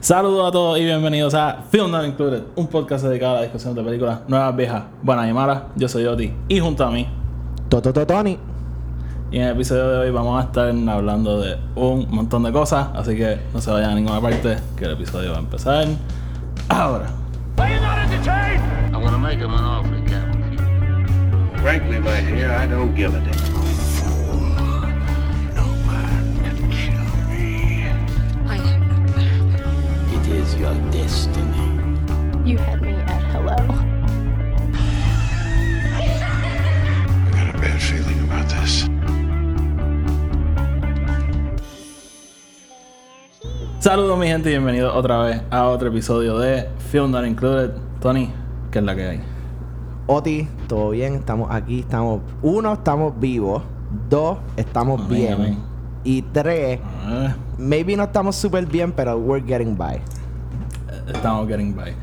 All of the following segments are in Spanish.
Saludos a todos y bienvenidos a Film Not Included, un podcast dedicado a la discusión de películas nuevas, viejas, buenas y malas. Yo soy Oti y junto a mí. Toto Tony. Y en el episodio de hoy vamos a estar hablando de un montón de cosas, así que no se vayan a ninguna parte, que el episodio va a empezar ahora. Frankly, my dear, I don't give a damn. Your destiny. You had me at hello. I got a bad feeling about this. Saludos mi gente y bienvenidos otra vez a otro episodio de Film Not Included. Tony, ¿qué es la que hay? Oti, todo bien, estamos aquí, estamos. Uno, estamos vivos. Dos, estamos Amén, bien. amén. Y tres, Ah, maybe no estamos súper bien, pero we're getting by. Estamos getting by.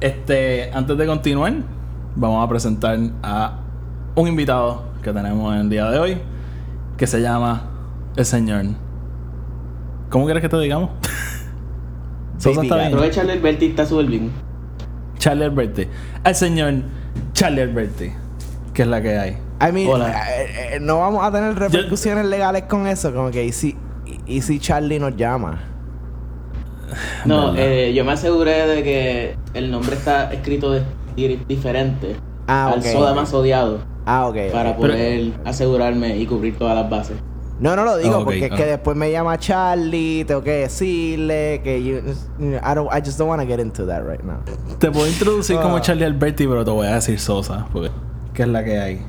Este, antes de continuar, vamos a presentar a un invitado que tenemos en el día de hoy, que se llama el señor. ¿Cómo quieres que te digamos? Sosa está bien. Aprovechale el Berti está súper bien. Charlie Alberti. El señor Charlie Alberti. Que es la que hay. I mean, Hola. eh, eh, no vamos a tener repercusiones legales con eso. Como que, ¿y si, y, y si Charlie nos llama? No, eh, yo me aseguré de que el nombre está escrito de, di- diferente Ah, al soda más odiado Ah, ok. para poder asegurarme y cubrir todas las bases. No, no lo digo Ok, porque es ah. que después me llama Charlie, tengo que decirle que you, I don't I just don't want to get into that right now. Te puedo introducir como Ah. Charlie Alberti, pero te voy a decir Sosa. Porque, ¿Qué es la que hay?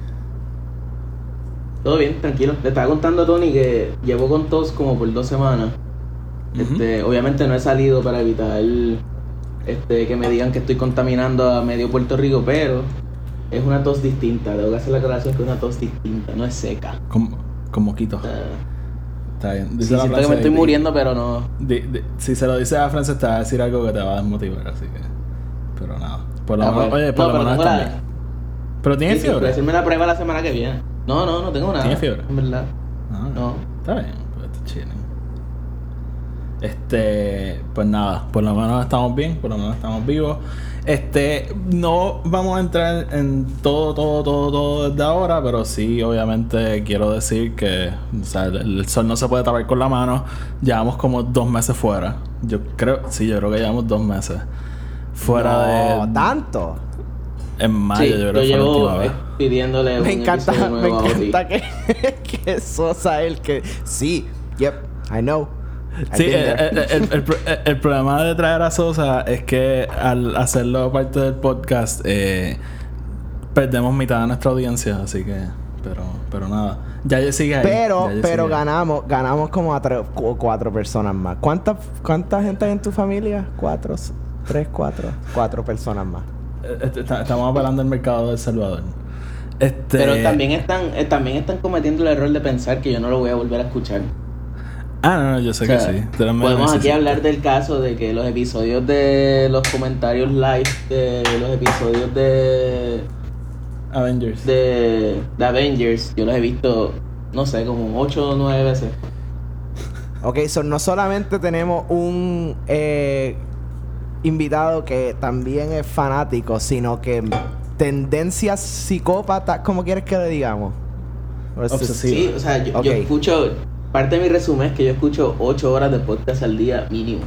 Todo bien, tranquilo. Le estaba contando a Tony que llevo con tos como por dos semanas. Este, obviamente no he salido para evitar este, que me digan que estoy contaminando a medio Puerto Rico, pero es una tos distinta. Debo hacer la aclaración que es una tos distinta, no es seca. Con, con moquito. Eh, Está bien. sí, Dice siento que me estoy muriendo, pero no. Di- di- si se lo dices a Frances, te va a decir algo que te va a desmotivar, así que. Pero nada. Por lo Ah, menos, pues. oye, por No, lo menos tengo está la- bien. Pero tiene Sí, sí, pero fiebre. hacerme la prueba la semana que viene. No, no, no tengo nada. ¿Tiene fiebre? En verdad. Ah, No. Está bien, pues está chilling. Este, pues nada, por lo menos estamos bien, por lo menos estamos vivos. Este, no vamos a entrar en todo, todo, todo, todo desde ahora, pero sí, obviamente quiero decir que, o sea, el, el sol no se puede tapar con la mano. Llevamos como dos meses fuera. Yo creo, sí, yo creo que llevamos dos meses fuera no, de. tanto. En mayo, Sí, yo creo yo que fue la última vez. pidiéndole Me un encanta, me encanta que, que Sosa el que sí, yep, I know. Sí, been el, there. el- el- el pro- el problema de traer a Sosa es que al hacerlo parte del podcast eh, perdemos mitad de nuestra audiencia, así que, pero, pero nada, ya yo sigue ahí. pero, ya pero sigue ahí. ganamos, ganamos como a tres o cuatro personas más. ¿Cuánta, ¿Cuánta gente hay en tu familia? Cuatro, tres, cuatro, cuatro personas más. Eh, Estamos apelando el mercado del Salvador. Este, Pero también están, eh, también están cometiendo el error de pensar que yo no lo voy a volver a escuchar. Ah, no, no, yo sé O sea, que sí. Podemos aquí hablar del caso de que los episodios de los comentarios live de los episodios de Avengers. de, de Avengers, yo los he visto, no sé, como 8 o 9 veces. Ok, so no solamente tenemos un eh, invitado que también es fanático, sino que tendencias psicópatas, ¿cómo quieres que le digamos? Obsesivo. Sí, o sea, yo, escucho, parte de mi resumen es que yo escucho 8 horas de podcast al día mínimo.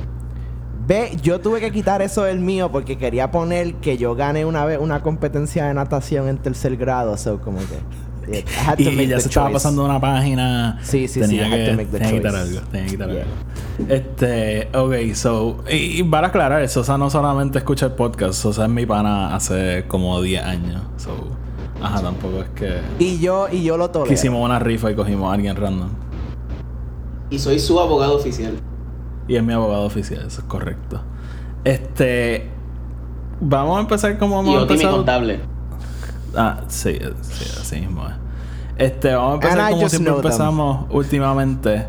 Ve, yo tuve que quitar eso del mío porque quería poner que yo gané una vez una competencia de natación en tercer grado, so como que I had to Y, make ya the se estaba pasando una página. Sí, sí, sí, tenía I had que, to make the tenía que quitar algo. Tenía que quitar Yeah. algo. Este, ok, so. Y, y para aclarar, Sosa no solamente escucha el podcast, Sosa es mi pana hace como 10 años. So, ajá, tampoco es que. Y yo y yo lo tolero. que hicimos una rifa y cogimos a alguien random. Y soy su abogado oficial. Y es mi abogado oficial, eso es correcto. Este. Vamos a empezar como Y vamos a Oti mi contable. Ah, sí, sí, así mismo es. Este, vamos a empezar como siempre them. empezamos últimamente.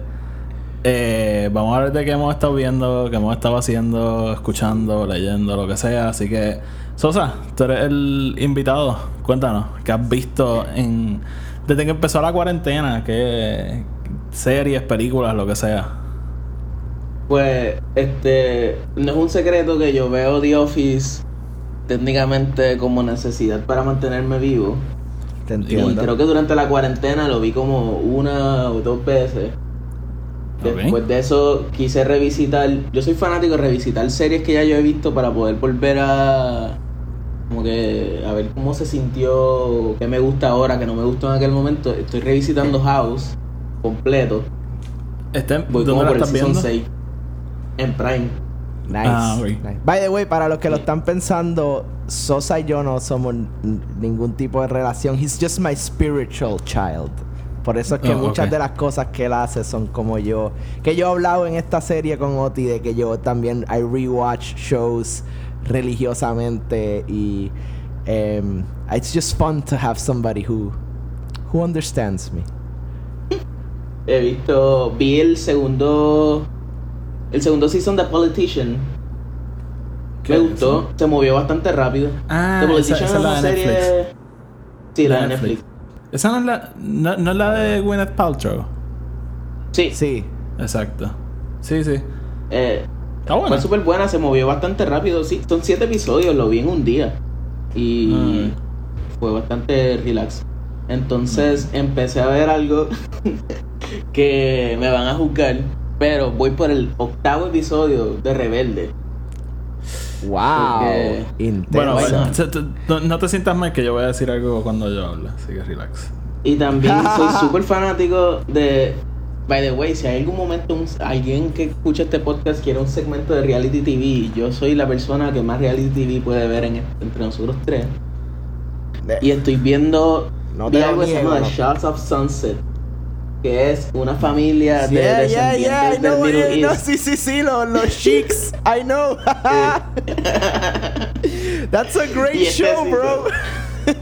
Eh, vamos a ver de qué hemos estado viendo, qué hemos estado haciendo, escuchando, leyendo, lo que sea. Así que, Sosa, tú eres el invitado. Cuéntanos, ¿qué has visto en. Desde que empezó la cuarentena? ¿Qué series, películas, lo que sea? Pues, este, no es un secreto que yo veo The Office técnicamente como necesidad para mantenerme vivo. Te Y entiendo. creo que durante la cuarentena lo vi como una o dos veces. Después de eso quise revisitar. Yo soy fanático de revisitar series que ya yo he visto para poder volver a. Como que a ver cómo se sintió, qué me gusta ahora, qué no me gustó en aquel momento. Estoy revisitando House completo. Este, Voy ¿Dónde como la por el season viendo? 6 en Prime. Nice. Ah, nice. By the way, para los que lo están pensando, Sosa y yo no somos ningún tipo de relación. He's just my spiritual child. Por eso es que Oh, muchas de las cosas que él hace son como yo. Que yo he hablado en esta serie con Oti de que yo también I rewatch shows religiosamente y um, it's just fun to have somebody who who understands me. He visto, vi el segundo, el segundo season de Politician. ¿Qué Me gustó, eso? se movió bastante rápido. Ah, The esa- Politician esa es es la una serie. Netflix. Sí, la de Netflix. Esa no es la, no, no es la de Gwyneth Paltrow. Sí, Sí. Exacto. Sí, sí. eh, Está buena. fue súper buena, se movió bastante rápido. Sí, son siete episodios, lo vi en un día. Y Mm. fue bastante relax. Entonces empecé a ver algo que me van a juzgar. Pero voy por el octavo episodio de Rebelde. Wow. Porque-. Bueno, no, no te sientas mal que yo voy a decir algo cuando yo hable, así que relax. Y también soy súper fanático de. By the way, si hay algún momento un- alguien que escucha este podcast quiere un segmento de reality TV, yo soy la persona que más reality TV puede ver en, entre nosotros tres. De- Y estoy viendo No te algo que se llama Shots of Sunset, que es una familia de Yeah, descendientes yeah, Middle no, East. sí, sí, sí, los, los chicks, I know. That's a great este show, season- bro.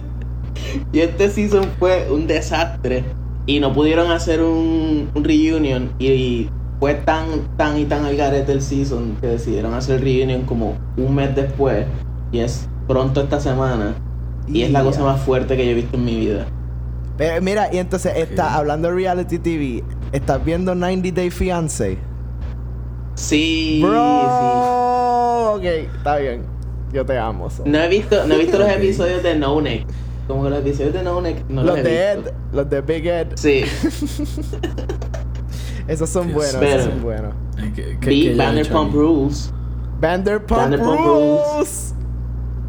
Y este season fue un desastre. Y no pudieron hacer un, un reunion. Y fue tan, tan y tan al garete el season que decidieron hacer el reunion como un mes después. Y es pronto esta semana. Y es la cosa más fuerte que yo he visto en mi vida. Pero mira, y entonces está hablando de reality TV, estás viendo 90 Day Fiance. Sí, Bro, ok, está bien. Yo te amo. so. sí. No he visto, no he visto los episodios de No Neck. Como que los episodios de No Neck no los, los he de Ed, visto. los de Big Ed, Sí. esos son buenos, esos son buenos. ¿Qué, hecho Vanderpump? Rules. Vanderpump, Vanderpump Rules.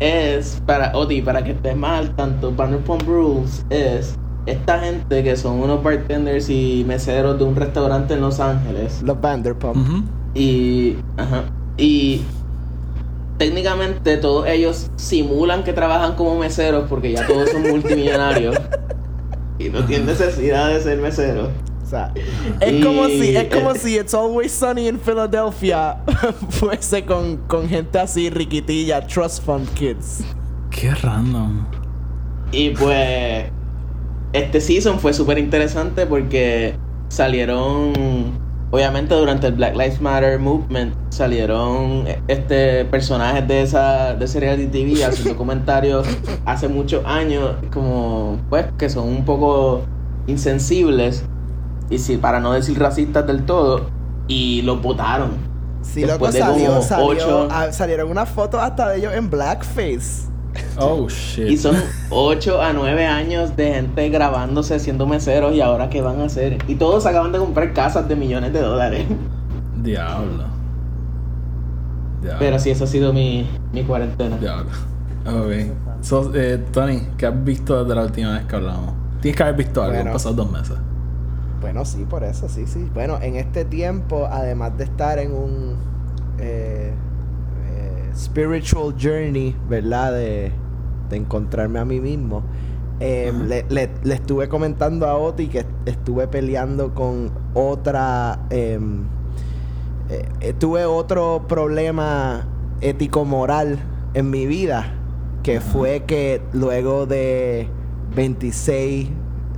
Es para Oti, para que estés más al tanto, Vanderpump Rules es esta gente que son unos bartenders y meseros de un restaurante en Los Ángeles Los Vanderpump. Y ajá, y técnicamente todos ellos simulan que trabajan como meseros porque ya todos son multimillonarios y no tienen necesidad de ser meseros. Sea, es Y- como si, es como si It's Always Sunny in Philadelphia fuese con, con gente así riquitilla, trust fund kids. Qué random. Y pues este season fue súper interesante porque salieron, obviamente durante el Black Lives Matter movement, salieron este personajes de esa de ese reality TV haciendo comentarios hace muchos años como pues que son un poco insensibles y si para no decir racistas del todo y los votaron. Sí, loco, Después de salió, como salió, ocho- ah, salieron unas fotos hasta de ellos en blackface. Oh, shit. Y son 8 a 9 años de gente grabándose siendo meseros y ahora qué van a hacer. Y todos acaban de comprar casas de millones de dólares. Diablo. Diablo. Pero sí, eso ha sido mi, mi cuarentena. Diablo. Ok. So, eh, Tony, ¿qué has visto desde la última vez que hablamos? Tienes que haber visto algo, Bueno. han pasado dos meses. Bueno, sí, por eso, sí, sí. Bueno, en este tiempo, además de estar en un eh, eh, spiritual journey, ¿verdad? De, de encontrarme a mí mismo, eh, Ajá. le, le- le estuve comentando a Oti que estuve peleando con otra... em, eh, tuve otro problema ético-moral en mi vida, que fue que luego de 26,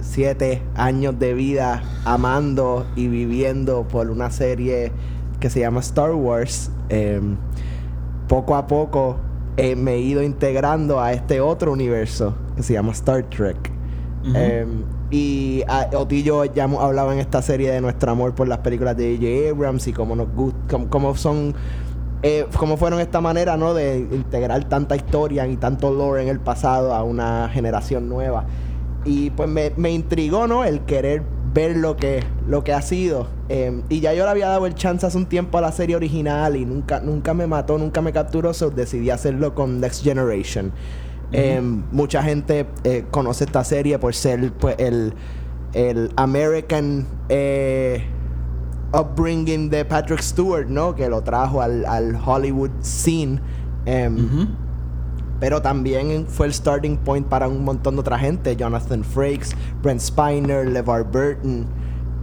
7 años de vida amando y viviendo por una serie que se llama Star Wars, em, poco a poco eh, me he ido integrando a este otro universo que se llama Star Trek. Em, Y Oti y yo ya hemos hablado en esta serie de nuestro amor por las películas de J.J. Abrams y cómo nos gustan, cómo son eh, cómo fueron esta manera, ¿no? De integrar tanta historia y tanto lore en el pasado a una generación nueva. Y pues me, me intrigó, ¿no? El querer ver lo que, lo que ha sido. Eh, y ya yo le había dado el chance hace un tiempo a la serie original y nunca, nunca me mató, nunca me capturó, so decidí hacerlo con Next Generation. Eh, mucha gente eh, conoce esta serie por ser pues, el, el American eh, upbringing de Patrick Stewart, ¿no? Que lo trajo al, al Hollywood scene. Em. Pero también fue el starting point para un montón de otra gente. Jonathan Frakes, Brent Spiner, LeVar Burton.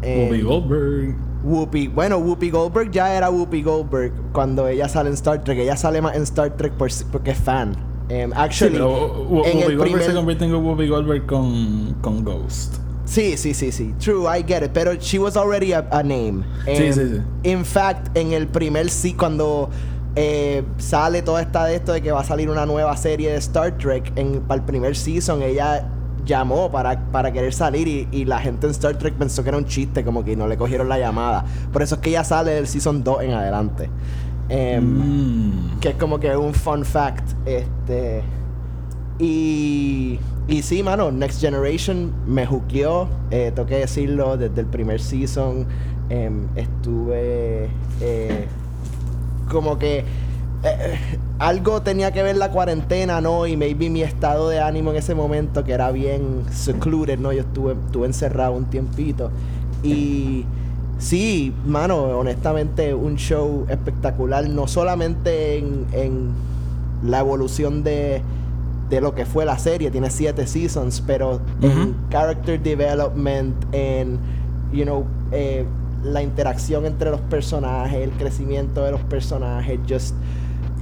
em, Whoopi Goldberg. Whoopi. Bueno, Whoopi Goldberg ya era Whoopi Goldberg cuando ella sale en Star Trek. Ella sale más en Star Trek por, porque es fan. Sí, actually, pero Whoopi en el Goldberg se primer- convierte en Whoopi Goldberg con, con Ghost. Sí, sí, sí, sí. True, I get it. Pero she was already a, a name. Sí, Em, sí, sí. In fact, en el primer sí, cuando eh, sale toda esta de esto de que va a salir una nueva serie de Star Trek, en, para el primer season, ella llamó para, para querer salir y, y la gente en Star Trek pensó que era un chiste, como que no le cogieron la llamada. Por eso es que ella sale del season 2 en adelante. Em, Mm. que es como que un fun fact. Este. Y. Y sí, mano, Next Generation me juqueó. Eh, tengo que decirlo, desde el primer season. em, estuve. Como que. eh, algo tenía que ver la cuarentena, ¿no? Y maybe mi estado de ánimo en ese momento, que era bien secluded, ¿no? Yo estuve, estuve encerrado un tiempito. Y sí, mano, honestamente, un show espectacular, no solamente en, en la evolución de, de lo que fue la serie, tiene siete seasons, pero en Ujú. character development, en, you know, eh, la interacción entre los personajes, el crecimiento de los personajes, just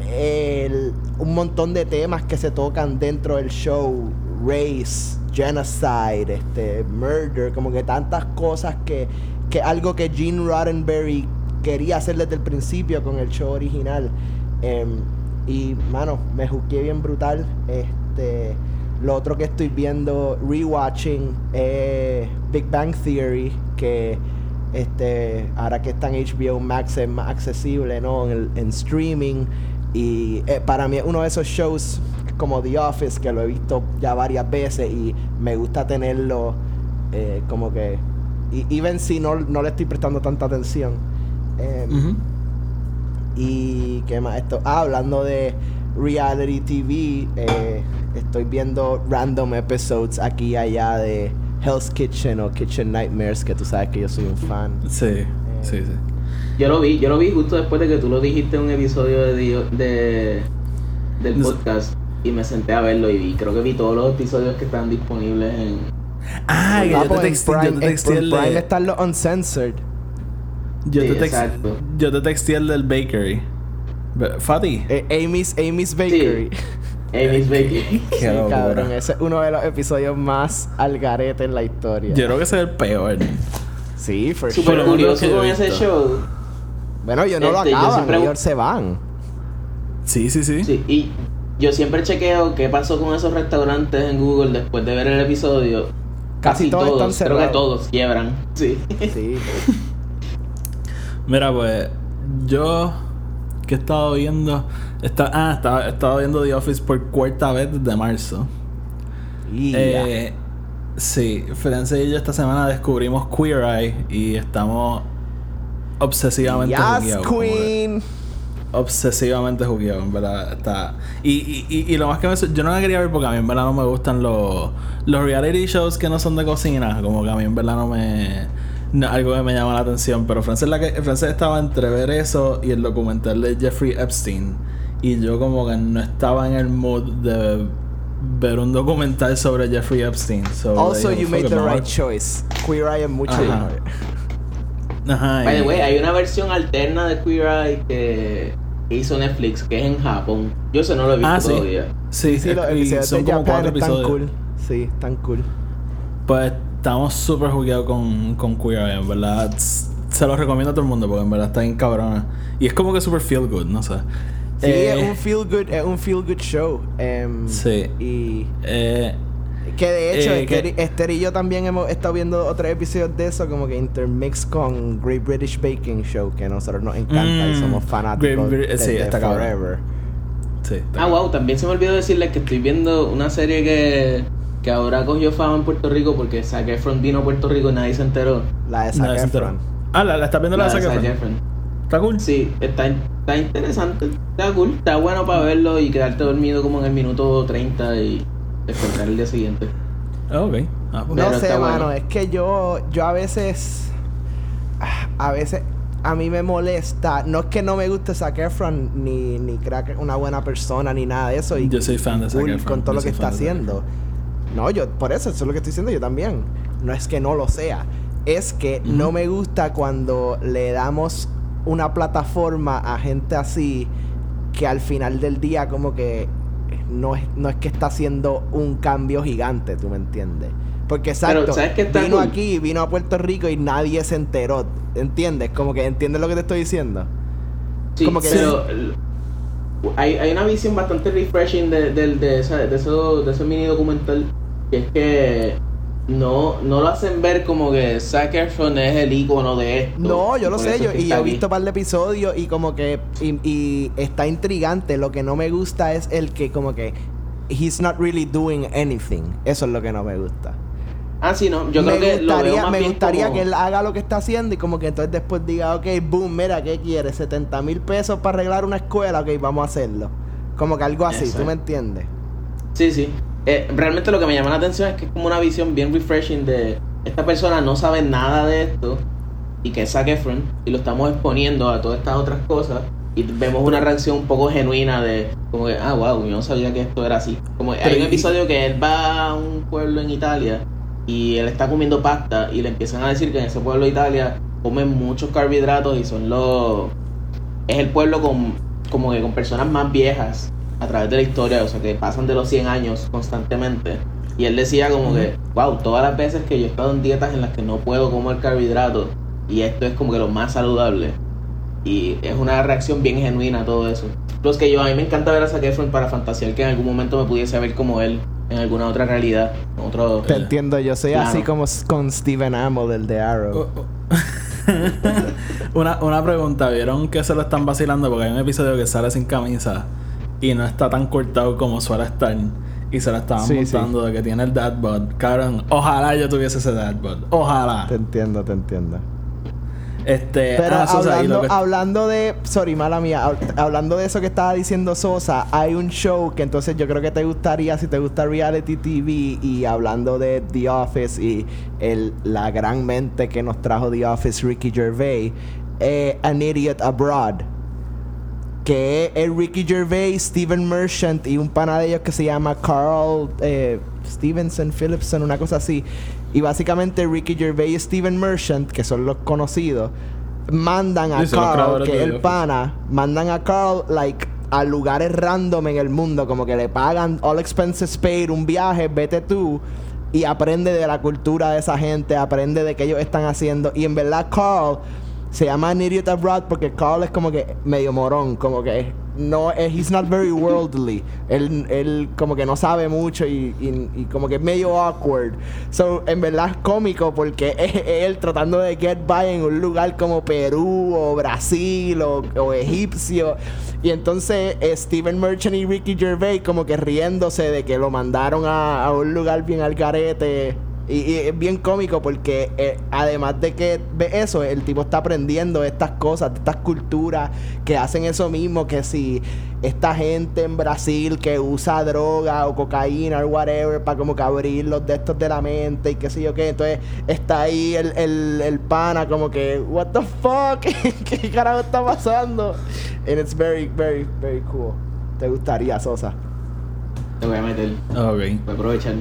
el- un montón de temas que se tocan dentro del show, race, genocide, este, murder, como que tantas cosas que, que algo que Gene Roddenberry quería hacer desde el principio con el show original. Em, y, mano, me juzgué bien brutal. Este, lo otro que estoy viendo, rewatching, es Big Bang Theory, que este, ahora que está en HBO Max es más accesible, ¿no? En, streaming. Y eh, para mí uno de esos shows como The Office, que lo he visto ya varias veces y me gusta tenerlo eh, como que... Y, even si no, no le estoy prestando tanta atención. Em, y qué más esto. Ah, hablando de reality TV, eh, estoy viendo random episodes aquí y allá de Hell's Kitchen o Kitchen Nightmares, que tú sabes que yo soy un fan. Sí, sí, sí. Yo lo vi, yo lo vi justo después de que tú lo dijiste en un episodio de, de- del podcast y me senté a verlo y vi, creo que vi todos los episodios que están disponibles en... Ah, yo te en texté, yo Prime- te en- texté el Prime de... están los uncensored. Yo Sí, te, text- yo te texté el del bakery. Fati. Eh, Amy's, Amy's Bakery. Bakery. Qué Sí, locura. cabrón, ese es uno de los episodios más al garete en la historia. Yo creo que ese es el peor. Sí, for lo sure. curioso yo con ese show. Bueno, ellos no lo Este, yo acaban, siempre- ellos se van. Sí, sí, sí. Sí, y yo siempre chequeo qué pasó con esos restaurantes en Google después de ver el episodio. Casi Casi, todos todos, están creo que todos quiebran. Sí. Sí. Mira, pues yo que he estado viendo. Está, ah, estaba, he estado viendo The Office por cuarta vez desde marzo. Y ya. Eh, sí, Ferencia y yo esta semana descubrimos Queer Eye y estamos obsesivamente Yes, jugueados, Queen. obsesivamente jugueado, en verdad. Está. Y, y, y, y lo más que me. Yo no la quería ver porque a mí en verdad no me gustan los, los reality shows que no son de cocina. Como que a mí en verdad no me. no, algo que me llama la atención. Pero Frances, la que, Frances estaba entre ver eso y el documental de Jeffrey Epstein. Y yo como que no estaba en el mood de ver un documental sobre Jeffrey Epstein. So, Also, you "Fuck made the right choice. Queer Eye es mucho Ajá. mejor. Ajá. By the way, hay una versión alterna de Queer Eye que hizo Netflix, que es en Japón. Yo eso no lo he visto Ah, sí. todavía. Sí, Sí, sí, los y son como Japan cuatro episodios. cool. Sí, están cool. Pues estamos súper jugueados con, con Queer Eye, en verdad. Se lo recomiendo a todo el mundo porque en verdad está bien cabrona. Y es como que súper feel good, no sé. Sí, Eh, es un feel good, es un feel good show. Em, Sí. Y eh, Que de hecho, Eh, que- Esther, y yo también hemos estado viendo otros episodios de eso, como que intermix con Great British Baking Show, que a nosotros nos encanta y Mm, somos fanáticos Great Brit- sí, desde está forever. Sí. está Ah, wow, también se me olvidó decirles que estoy viendo una serie que, que ahora cogió fama en Puerto Rico porque Zac Efron vino a Puerto Rico y nadie se enteró. La de Zac. Efron. Ah, la, la estás viendo la, La de de Zac Zac Efron? Efron. Está cool. Sí, está, está interesante, está cool, está bueno para verlo y quedarte dormido como en el minuto 30 y despertar el día siguiente. Ah, ok. Ah, pues. No sé, mano, bueno. es que yo, yo a veces, a veces a mí me molesta, no es que no me guste Zac Efron, ni, ni crea que es una buena persona, ni nada de eso. Y Yo soy fan de Zac Efron, Con todo yo lo que está haciendo. No, yo, por eso, eso es lo que estoy diciendo yo también. No es que no lo sea. Es que no me gusta cuando le damos una plataforma a gente así que al final del día como que no es, no es que está haciendo un cambio gigante, ¿tú me entiendes? Porque exacto, Pero, ¿sabes qué está vino cool? aquí, vino a Puerto Rico y nadie se enteró, ¿entiendes? Como que entiendes lo que te estoy diciendo. Sí, Como que pero l- hay, hay una visión bastante refreshing de, de, de, esa- de, eso- de ese mini documental que es que no, no lo hacen ver como que Zac Efron es el icono de esto. No, yo lo sé, yo, y he visto un par de episodios y como que y, y está intrigante. Lo que no me gusta es el que como que he's not really doing anything. Eso es lo que no me gusta. Ah, sí, no, yo me creo que lo veo más me bien gustaría como- que él haga lo que está haciendo y como que entonces después diga, ok, boom, mira, ¿qué quieres? 70 mil pesos para arreglar una escuela, ok, vamos a hacerlo. Como que algo así, ¿tú me entiendes? Sí, sí. Eh, realmente lo que me llama la atención es que es como una visión bien refreshing de esta persona no sabe nada de esto y que es Zac Efron y lo estamos exponiendo a todas estas otras cosas y vemos una reacción un poco genuina de como que, ah, wow, yo no sabía que esto era así. Como hay un episodio que él va a un pueblo en Italia y él está comiendo pasta y le empiezan a decir que en ese pueblo de Italia comen muchos carbohidratos y son los... Es el pueblo con como que con personas más viejas a través de la historia, o sea, que pasan de los 100 años constantemente. Y él decía como que, wow, todas las veces que yo he estado en dietas en las que no puedo comer carbohidratos y esto es como que lo más saludable. Y es una reacción bien genuina a todo eso. Plus que yo, a mí me encanta ver a Zac Efron para fantasear que en algún momento me pudiese ver como él en alguna otra realidad, otro... Te entiendo, yo soy Claro. así como con Steven Amell, del de Arrow. Oh, una, una pregunta, ¿vieron que se lo están vacilando? Porque hay un episodio que sale sin camisa y no está tan cortado como suele estar. Y se la estaban Sí, montando de que tiene el dad bod. Cabrón, ojalá yo tuviese ese dad bod. Ojalá. Te entiendo, te entiendo. Este, Pero ah, Sosa, hablando, que- hablando de. Sorry, mala mía. hab- Hablando de eso que estaba diciendo Sosa, hay un show que entonces yo creo que te gustaría si te gusta reality TV. Y hablando de The Office y el, la gran mente que nos trajo The Office, Ricky Gervais, eh, An Idiot Abroad. Que es Ricky Gervais, Steven Merchant y un pana de ellos que se llama Carl eh, Stevenson, Phillipson, una cosa así. Y básicamente Ricky Gervais y Steven Merchant, que son los conocidos, mandan a Carl, que es el pana, mandan a Carl, like, a lugares random en el mundo, como que le pagan all expenses paid, un viaje, vete tú. Y aprende de la cultura de esa gente, aprende de qué ellos están haciendo. Y en verdad, Carl se llama An Idiot Abroad porque Carl es como que medio morón, como que no, eh, he's not very worldly. Él, él como que no sabe mucho y, como que medio awkward. So, en verdad es cómico porque es él tratando de get by en un lugar como Perú o Brasil o, o egipcio. Y entonces eh, Steven Merchant y Ricky Gervais como que riéndose de que lo mandaron a, a un lugar bien al garete. Y, y es bien cómico porque eh, además de que ve eso, el tipo está aprendiendo estas cosas, de estas culturas que hacen eso mismo, que si esta gente en Brasil que usa droga o cocaína o whatever para como que abrir los de estos de la mente y qué sé yo qué, entonces está ahí el, el, el pana como que, what the fuck, ¿qué carajo está pasando? And it's very, very, very cool. ¿Te gustaría, Sosa? Te voy a meter, Ok. voy a aprovechar.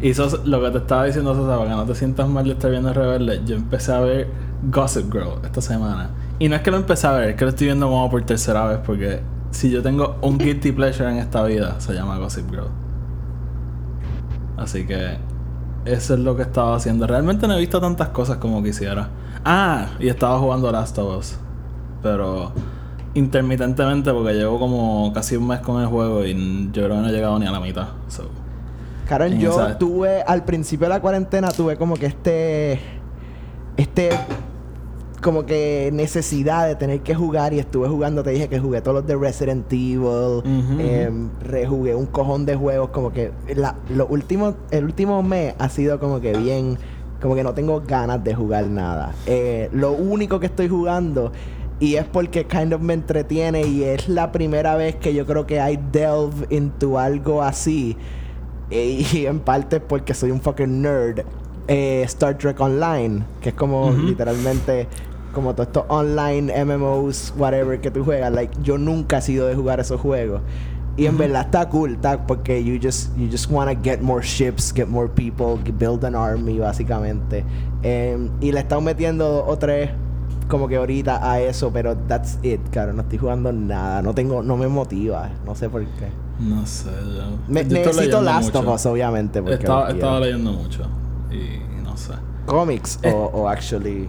Y Sosa, lo que te estaba diciendo, Sosa, para que no te sientas mal de estar viendo Rebelde, yo empecé a ver Gossip Girl esta semana. Y no es que lo empecé a ver, es que lo estoy viendo como por tercera vez, porque si yo tengo un guilty pleasure en esta vida, se llama Gossip Girl. Así que eso es lo que estaba haciendo. Realmente no he visto tantas cosas como quisiera. Ah, y estaba jugando Last of Us. Pero intermitentemente porque llevo como casi un mes con el juego y yo creo que no he llegado ni a la mitad. So. En yo tuve, al principio de la cuarentena, tuve como que este. Este. Como que necesidad de tener que jugar y estuve jugando. Te dije que jugué todos los de Resident Evil. Em, rejugué un cojón de juegos. Como que la, lo último, el último mes ha sido como que bien. Como que no tengo ganas de jugar nada. Eh, lo único que estoy jugando. Y es porque kind of me entretiene y es la primera vez que yo creo que I delve into algo así. Y en parte porque soy un fucking nerd. eh, Star Trek Online, que es como literalmente como todos estos online MMOs, whatever que tú juegas. Like, yo nunca he sido de jugar esos juegos. Y en verdad está cool, está porque you just you just wanna get more ships, get more people, build an army básicamente. Em, y le están metiendo dos o tres como que ahorita a eso, pero that's it, claro, no estoy jugando nada, no tengo, no me motiva, no sé por qué. No sé, yo. Me- yo necesito Last mucho. of Us, obviamente, porque Estaba, leyendo mucho. Y no sé. comics Eh. o, o actually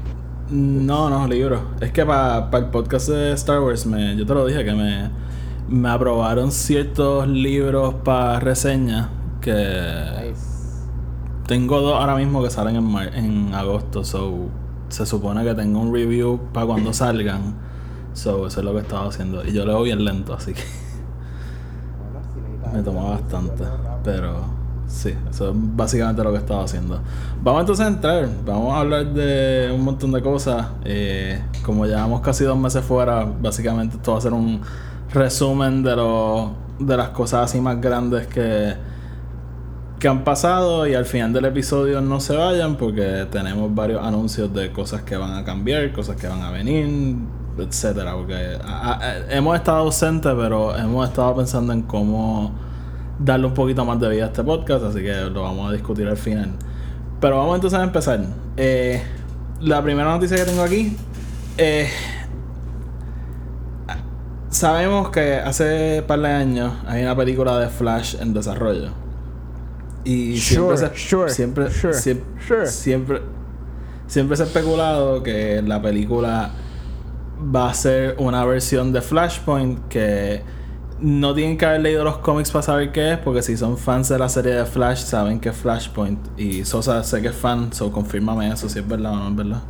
No, no, libros. Es que para el podcast de Star Wars, me, yo te lo dije que me, me aprobaron ciertos libros para reseña que tengo dos ahora mismo que salen en, mar- en agosto. So, se supone que tengo un review para cuando salgan. So, eso es lo que estaba haciendo. Y yo leo bien lento, así que me tomó bastante. Pero sí, eso es básicamente lo que estaba haciendo. Vamos entonces a entrar. Vamos a hablar de un montón de cosas. Eh, como llevamos casi dos meses fuera, básicamente esto va a ser un resumen de, lo, de las cosas así más grandes que, que han pasado. Y al final del episodio no se vayan porque tenemos varios anuncios de cosas que van a cambiar, cosas que van a venir, etcétera. Porque a- a- hemos estado ausentes, pero hemos estado pensando en cómo darle un poquito más de vida a este podcast, así que lo vamos a discutir al final. Pero vamos entonces a empezar. Eh, la primera noticia que tengo aquí. eh, sabemos que hace par de años hay una película de Flash en desarrollo. Y siempre Sure, se, sure, siempre, sure, siempre, siempre se ha especulado que la película va a ser una versión de Flashpoint que no tienen que haber leído los cómics para saber qué es, porque si son fans de la serie de Flash saben que es Flashpoint. Y Sosa sé que es fan, so confírmame eso si es verdad o no es verdad.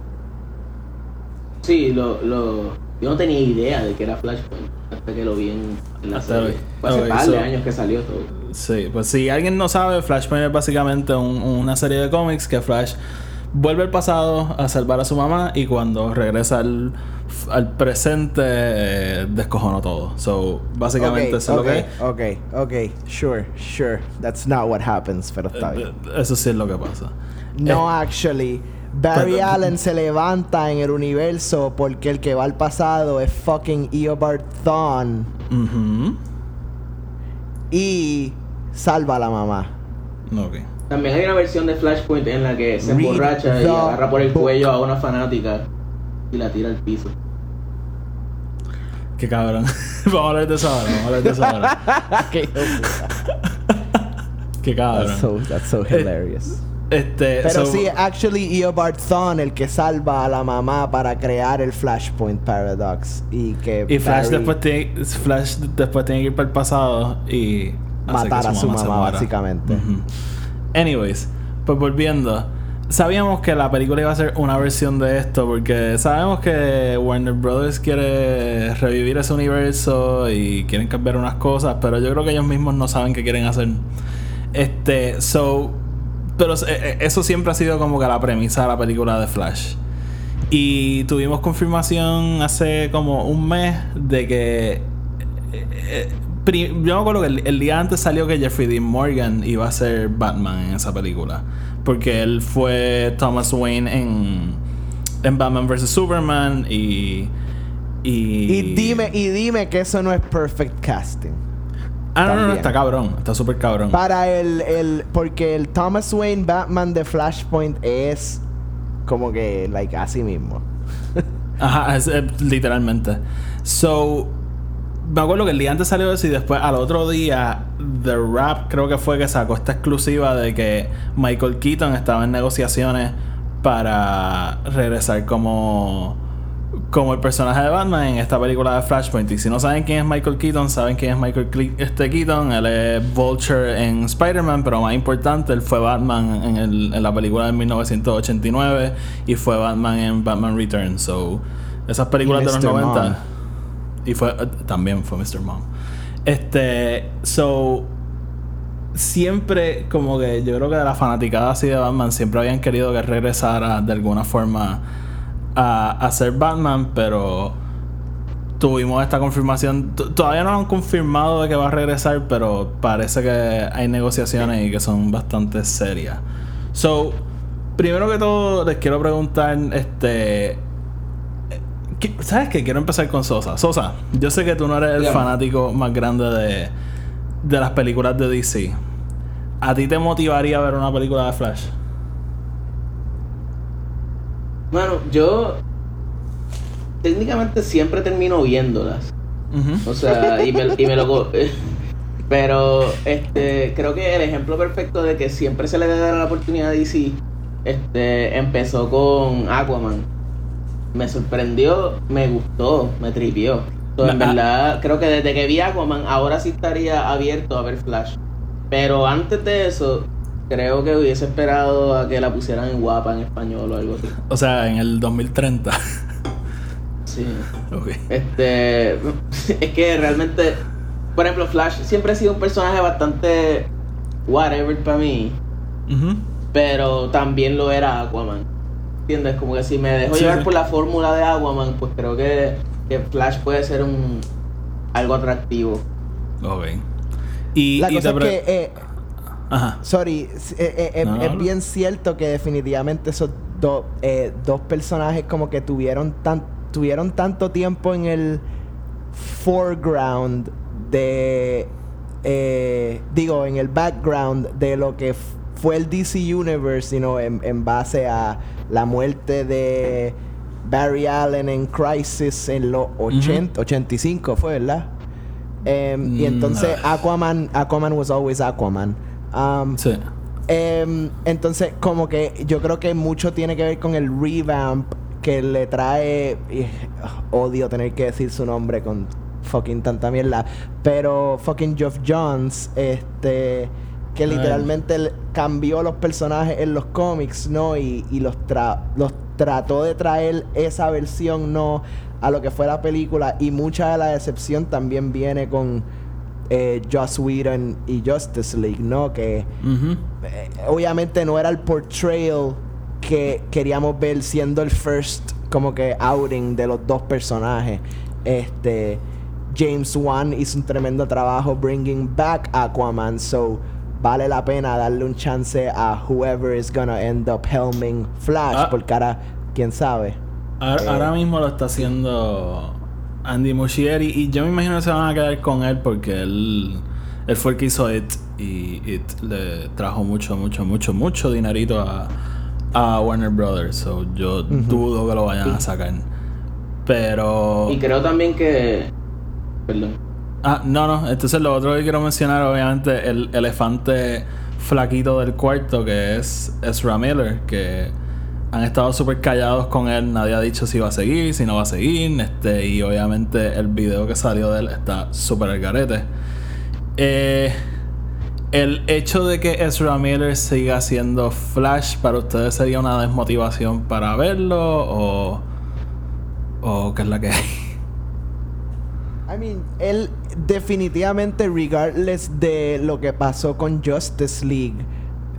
Sí, lo, lo, yo no tenía idea de que era Flashpoint hasta que lo vi en, en la Hasta serie. Fue hace Ok, par so- de años que salió todo. Sí, pues si alguien no sabe, Flashpoint es básicamente un- una serie de cómics que Flash vuelve al pasado a salvar a su mamá y cuando regresa al, al presente eh, descojonó todo. So, básicamente Ok, eso es lo que ok, ok, ok, sure, sure. That's not what happens, pero está bien. Eh, Eso sí es lo que pasa. No, actually. Barry pero- Allen se levanta en el universo porque el que va al pasado es fucking Eobard Thawne Ujú. y salva a la mamá. Ok. También hay una versión de Flashpoint en la que se Read emborracha y agarra por el book. cuello a una fanática y la tira al piso. Qué cabrón. vamos a hablar de eso ahora. Vamos a hablar de eso ahora. Qué cabrón. that's so, that's so hilarious. Este. Pero so- sí, actually Eobard Thawne el que salva a la mamá para crear el Flashpoint Paradox y que Y Flash Barry después, tiene, Flash después tiene que ir para el pasado y matar a su mamá básicamente. Anyways, pues volviendo. Sabíamos que la película iba a ser una versión de esto porque sabemos que Warner Brothers quiere revivir ese universo y quieren cambiar unas cosas, pero yo creo que ellos mismos no saben qué quieren hacer. Este, so, pero eh, eh, eso siempre ha sido como que la premisa de la película de Flash. Y tuvimos confirmación hace como un mes de que. eh, yo me acuerdo que el, el día antes salió que Jeffrey Dean Morgan iba a ser Batman en esa película. Porque él fue Thomas Wayne en, en Batman vs. Superman y. Y, Y dime, y dime que eso no es perfect casting. Ah, no, no, no, está cabrón. Está súper cabrón. Para el, el. Porque el Thomas Wayne Batman de Flashpoint es como que, like, así mismo. Ajá, es, eh, literalmente. So, me acuerdo que el día antes salió eso y después al otro día, The Rap creo que fue que sacó esta exclusiva de que Michael Keaton estaba en negociaciones para regresar como como el personaje de Batman en esta película de Flashpoint. Y si no saben quién es Michael Keaton, saben quién es Michael Cle- este Keaton. Él es Vulture en Spider-Man, pero más importante, él fue Batman en, el- en la película de 1989 y fue Batman en Batman Returns. So, esas películas de los Mr. 90. Mom. Y fue también fue Mr. Mom. Este, so siempre como que yo creo que de la fanaticada así de Batman siempre habían querido que regresara de alguna forma a, a ser Batman, pero tuvimos esta confirmación. Todavía no han confirmado de que va a regresar, pero parece que hay negociaciones y que son bastante serias. So, primero que todo les quiero preguntar, este, ¿Qué- ¿Sabes qué? Quiero empezar con Sosa. Sosa, yo sé que tú no eres el fanático más grande de, de las películas de DC. ¿A ti te motivaría ver una película de Flash? Bueno, yo técnicamente siempre termino viéndolas. O sea, y me, y me lo... Pero este creo que el ejemplo perfecto de que siempre se le debe dar la oportunidad a DC este, empezó con Aquaman. Me sorprendió, me gustó, me tripió. So, en Ah. verdad, creo que desde que vi Aquaman, ahora sí estaría abierto a ver Flash. Pero antes de eso, creo que hubiese esperado a que la pusieran en guapa en español o algo así. O sea, en el 2030. Sí. ok. Este. Es que realmente. Por ejemplo, Flash siempre ha sido un personaje bastante. Whatever para mí. Ujú. Pero también lo era Aquaman. ¿Entiendes? Como que si me dejo Sí, llevar sí. por la fórmula de Aquaman, pues creo que, que Flash puede ser un. algo atractivo. Ok. Y, La y cosa te es que, eh, Ajá. sorry, eh, eh, No, es bien cierto que definitivamente esos dos eh, dos personajes como que tuvieron tan tuvieron tanto tiempo en el foreground de eh, digo en el background de lo que fue el DC Universe, sino en, en base a la muerte de Barry Allen en Crisis en los 80, 85 fue, ¿verdad? Em, y Mm, entonces ah. Aquaman, Aquaman was always Aquaman. Um, Sí. Em, entonces, como que yo creo que mucho tiene que ver con el revamp que le trae. ugh, odio tener que decir su nombre con fucking tanta mierda. Pero fucking Geoff Johns, este. Que literalmente cambió los personajes en los cómics, ¿no? Y, y los, tra- los trató de traer esa versión, ¿no? A lo que fue la película. Y mucha de la decepción también viene con eh, Joss Whedon y Justice League, ¿no? Que eh, obviamente no era el portrayal que queríamos ver siendo el first como que outing de los dos personajes. Este James Wan hizo un tremendo trabajo bringing back Aquaman, so vale la pena darle un chance a whoever is gonna end up helming Flash, Ah. porque ahora quién sabe. Ahora, Eh. ahora mismo lo está haciendo Andy Muschieri y yo me imagino que se van a quedar con él porque él, él fue el que hizo It y It le trajo mucho, mucho, mucho, mucho dinerito a, a Warner Brothers. So yo dudo que lo vayan a sacar. Pero... Y creo también que. Perdón. Ah, no, no. Entonces lo otro que quiero mencionar, obviamente, el elefante flaquito del cuarto, que es Ezra Miller, que han estado súper callados con él. Nadie ha dicho si va a seguir, si no va a seguir. Este, y obviamente el video que salió de él está súper al garete. Eh, el hecho de que Ezra Miller siga haciendo Flash, ¿para ustedes sería una desmotivación para verlo? ¿O, o qué es la que hay? I mean, él definitivamente, regardless de lo que pasó con Justice League,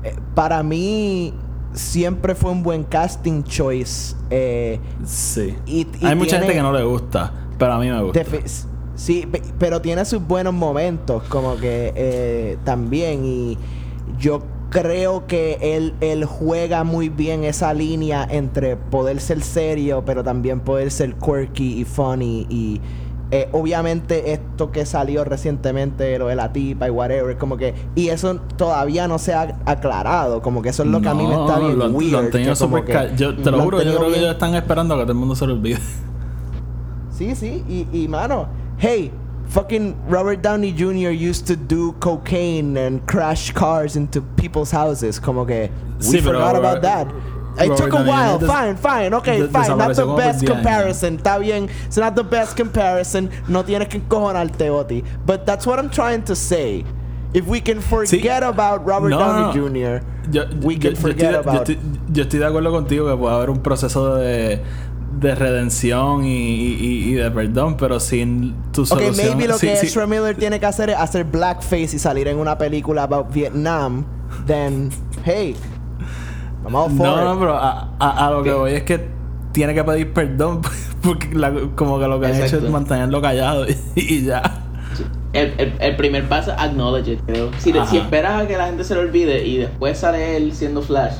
eh, para mí siempre fue un buen casting choice. eh, Sí. Y- y Hay mucha gente que no le gusta, pero a mí me gusta. sí, pe- pero tiene sus buenos momentos, como que eh, también. Y yo creo que él, él juega muy bien esa línea entre poder ser serio, pero también poder ser quirky y funny. Y eh, obviamente esto que salió recientemente, lo de la tipa y whatever, como que... Y eso todavía no se ha aclarado, como que eso es lo que a mí me está No, bien lo weird. lo han tenido que que Yo te lo, han juro, yo creo que bien- ellos están esperando a que todo el mundo se lo olvide. Sí, sí, y, y mano, hey, fucking Robert Downey Jr. used to do cocaine and crash cars into people's houses, como que we Sí, pero- forgot about that. It Robert took a while. Fine, fine. Okay, des- fine. Not the best 10 años. comparison. Está bien. It's not the best comparison. No tienes que encojonarte, Oti. But that's what I'm trying to say. If we can forget about Robert No, Downey no, no. Jr., Yo, we yo- can yo forget estoy, de- about. Yo estoy, yo estoy de acuerdo contigo que puede haber un proceso de, de redención y, y- y de perdón, pero sin tu Okay, solución. maybe lo sí, que sí. Ezra Miller tiene que hacer es hacer blackface y salir en una película about Vietnam. Then, hey, I'm all for No, it. no, pero a, a- a lo que voy es que tiene que pedir perdón porque la- como que lo que ha hecho es mantenerlo callado y, y ya. El, el, el primer paso, acknowledge it, creo. Si, esperas a que la gente se lo olvide y después sale él siendo Flash,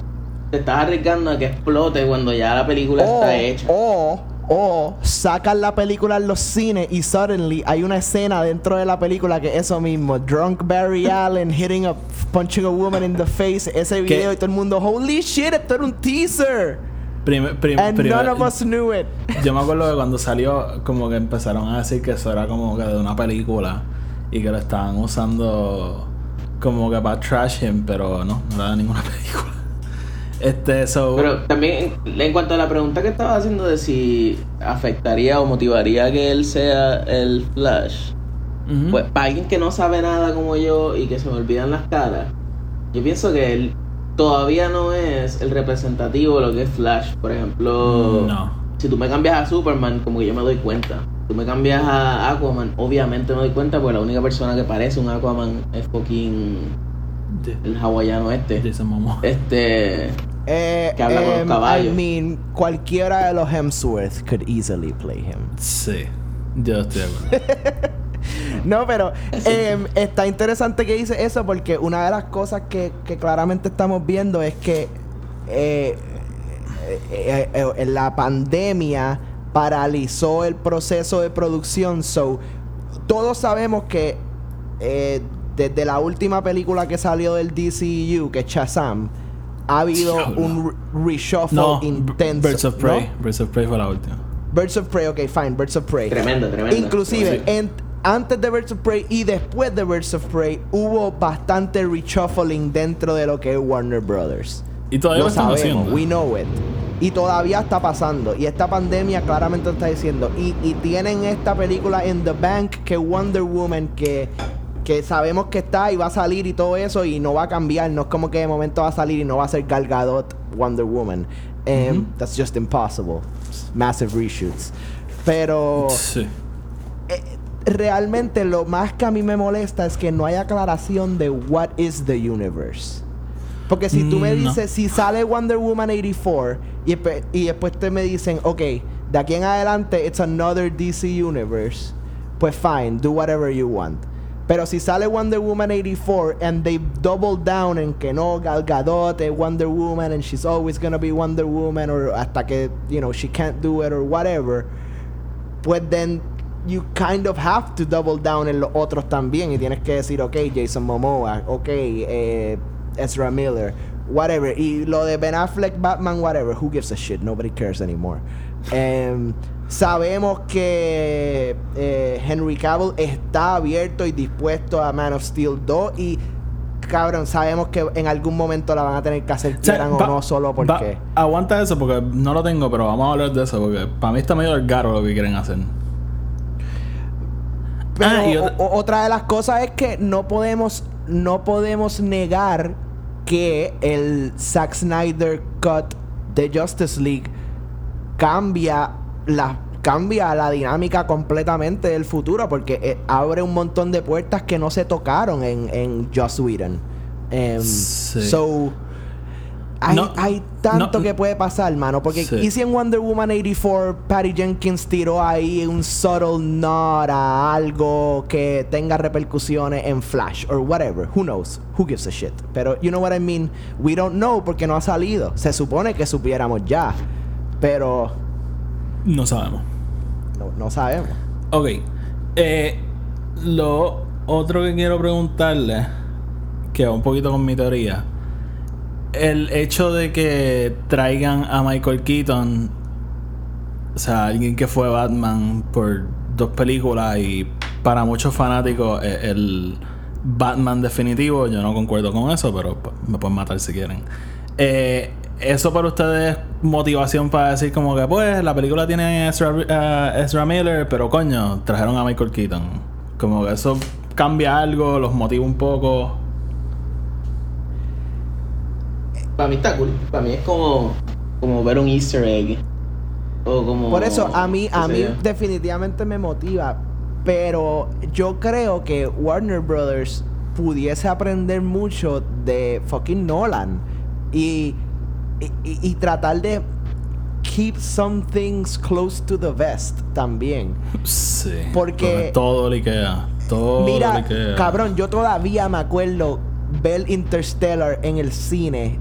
te estás arriesgando a que explote cuando ya la película O, está hecha. o, o sacan la película en los cines y suddenly hay una escena dentro de la película que es eso mismo. Drunk Barry Allen hitting a punching a woman in the face. Ese video y todo el mundo, holy shit, esto era un teaser. And none of us knew it. Yo me acuerdo que cuando salió, como que empezaron a decir que eso era como que de una película y que lo estaban usando como que para trash him, pero no, no era de ninguna película. Este, so. Pero también en, cuanto a la pregunta que estaba haciendo de si afectaría o motivaría que él sea el Flash, pues para alguien que no sabe nada como yo y que se me olvidan las caras, yo pienso que él todavía no es el representativo de lo que es Flash. Por ejemplo, No. si tú me cambias a Superman, como que yo me doy cuenta. Tú me cambias a Aquaman, obviamente me doy cuenta porque la única persona que parece un Aquaman es fucking el hawaiano este. Jason Momoa. Este... Eh, Que habla con los em, caballos. I mean, cualquiera de los Hemsworth could easily play him. Sí, yo estoy de acuerdo. No, pero em, está interesante que dice eso porque una de las cosas que, que claramente estamos viendo es que eh, eh, eh, eh, la pandemia paralizó el proceso de producción. So, todos sabemos que eh, desde la última película que salió del DCU, que es Shazam, ha habido Diablo. un re- reshuffle No, intenso. Birds of ¿no? Prey. Birds of Prey fue la última. Birds of Prey, ok, fine, Birds of Prey. Tremenda, tremenda. Inclusive, Sí. en- antes de Birds of Prey y después de Birds of Prey, hubo bastante reshuffling dentro de lo que es Warner Brothers. Y todavía lo lo están sabemos, haciendo. we know it. Y todavía está pasando. Y esta pandemia claramente lo está diciendo. Y, y tienen esta película en The Bank que Wonder Woman que, que sabemos que está y va a salir y todo eso y no va a cambiar. No es como que de momento va a salir y no va a ser Gal Gadot Wonder Woman. Um, That's just impossible. Massive reshoots. Pero Sí. eh, realmente lo más que a mí me molesta es que no hay aclaración de what is the universe. Porque si tú me Mm, no. dices, si sale Wonder Woman 84 y, y después te me dicen, ok, de aquí en adelante it's another DC universe, pues fine, do whatever you want. Pero si sale Wonder Woman 84 and they double down en que no, Gal Gadot es Wonder Woman and she's always gonna be Wonder Woman or hasta que, you know, she can't do it or whatever, pues then you kind of have to double down en los otros también y tienes que decir, ok, Jason Momoa, ok, eh, Ezra Miller, whatever. Y lo de Ben Affleck, Batman, whatever, who gives a shit, nobody cares anymore. Em, sabemos que eh, Henry Cavill está abierto y dispuesto a Man of Steel 2 y cabrón, sabemos que en algún momento la van a tener que hacer O sea, quieran o no solo porque... aguanta eso porque no lo tengo, pero vamos a hablar de eso porque para mí está medio garo lo que quieren hacer. Pero Ah, o- otra de las cosas es que no podemos, no podemos negar que el Zack Snyder Cut de Justice League cambia la cambia la dinámica completamente del futuro porque eh, abre un montón de puertas que no se tocaron en, en Joss Whedon. Em, Sí. So hay, No, hay tanto no, que puede pasar, mano. Porque Sí. y si en Wonder Woman 84 Patty Jenkins tiró ahí un subtle nod a algo que tenga repercusiones en Flash or whatever. Who knows? Who gives a shit? Pero you know what I mean? We don't know porque no ha salido. Se supone que supiéramos ya. Pero No sabemos. no, no sabemos. Ok. Eh, lo otro que quiero preguntarle, que va un poquito con mi teoría, el hecho de que traigan a Michael Keaton, o sea, alguien que fue Batman por dos películas y para muchos fanáticos el Batman definitivo, yo no concuerdo con eso, pero me pueden matar si quieren. Eh, eso para ustedes es motivación para decir como que pues la película tiene a Ezra, a Ezra Miller, pero coño, trajeron a Michael Keaton. Como que eso cambia algo, los motiva un poco. Para mí está cool. Para mí es como, como ver un easter egg. O como... Por eso a mí, a mí definitivamente me motiva. Pero yo creo que Warner Brothers pudiese aprender mucho de fucking Nolan. Y, y, y- y tratar de keep some things close to the vest también. Sí. Porque- todo liquea. Todo Mira, liquea. cabrón, yo todavía me acuerdo ver Interstellar en el cine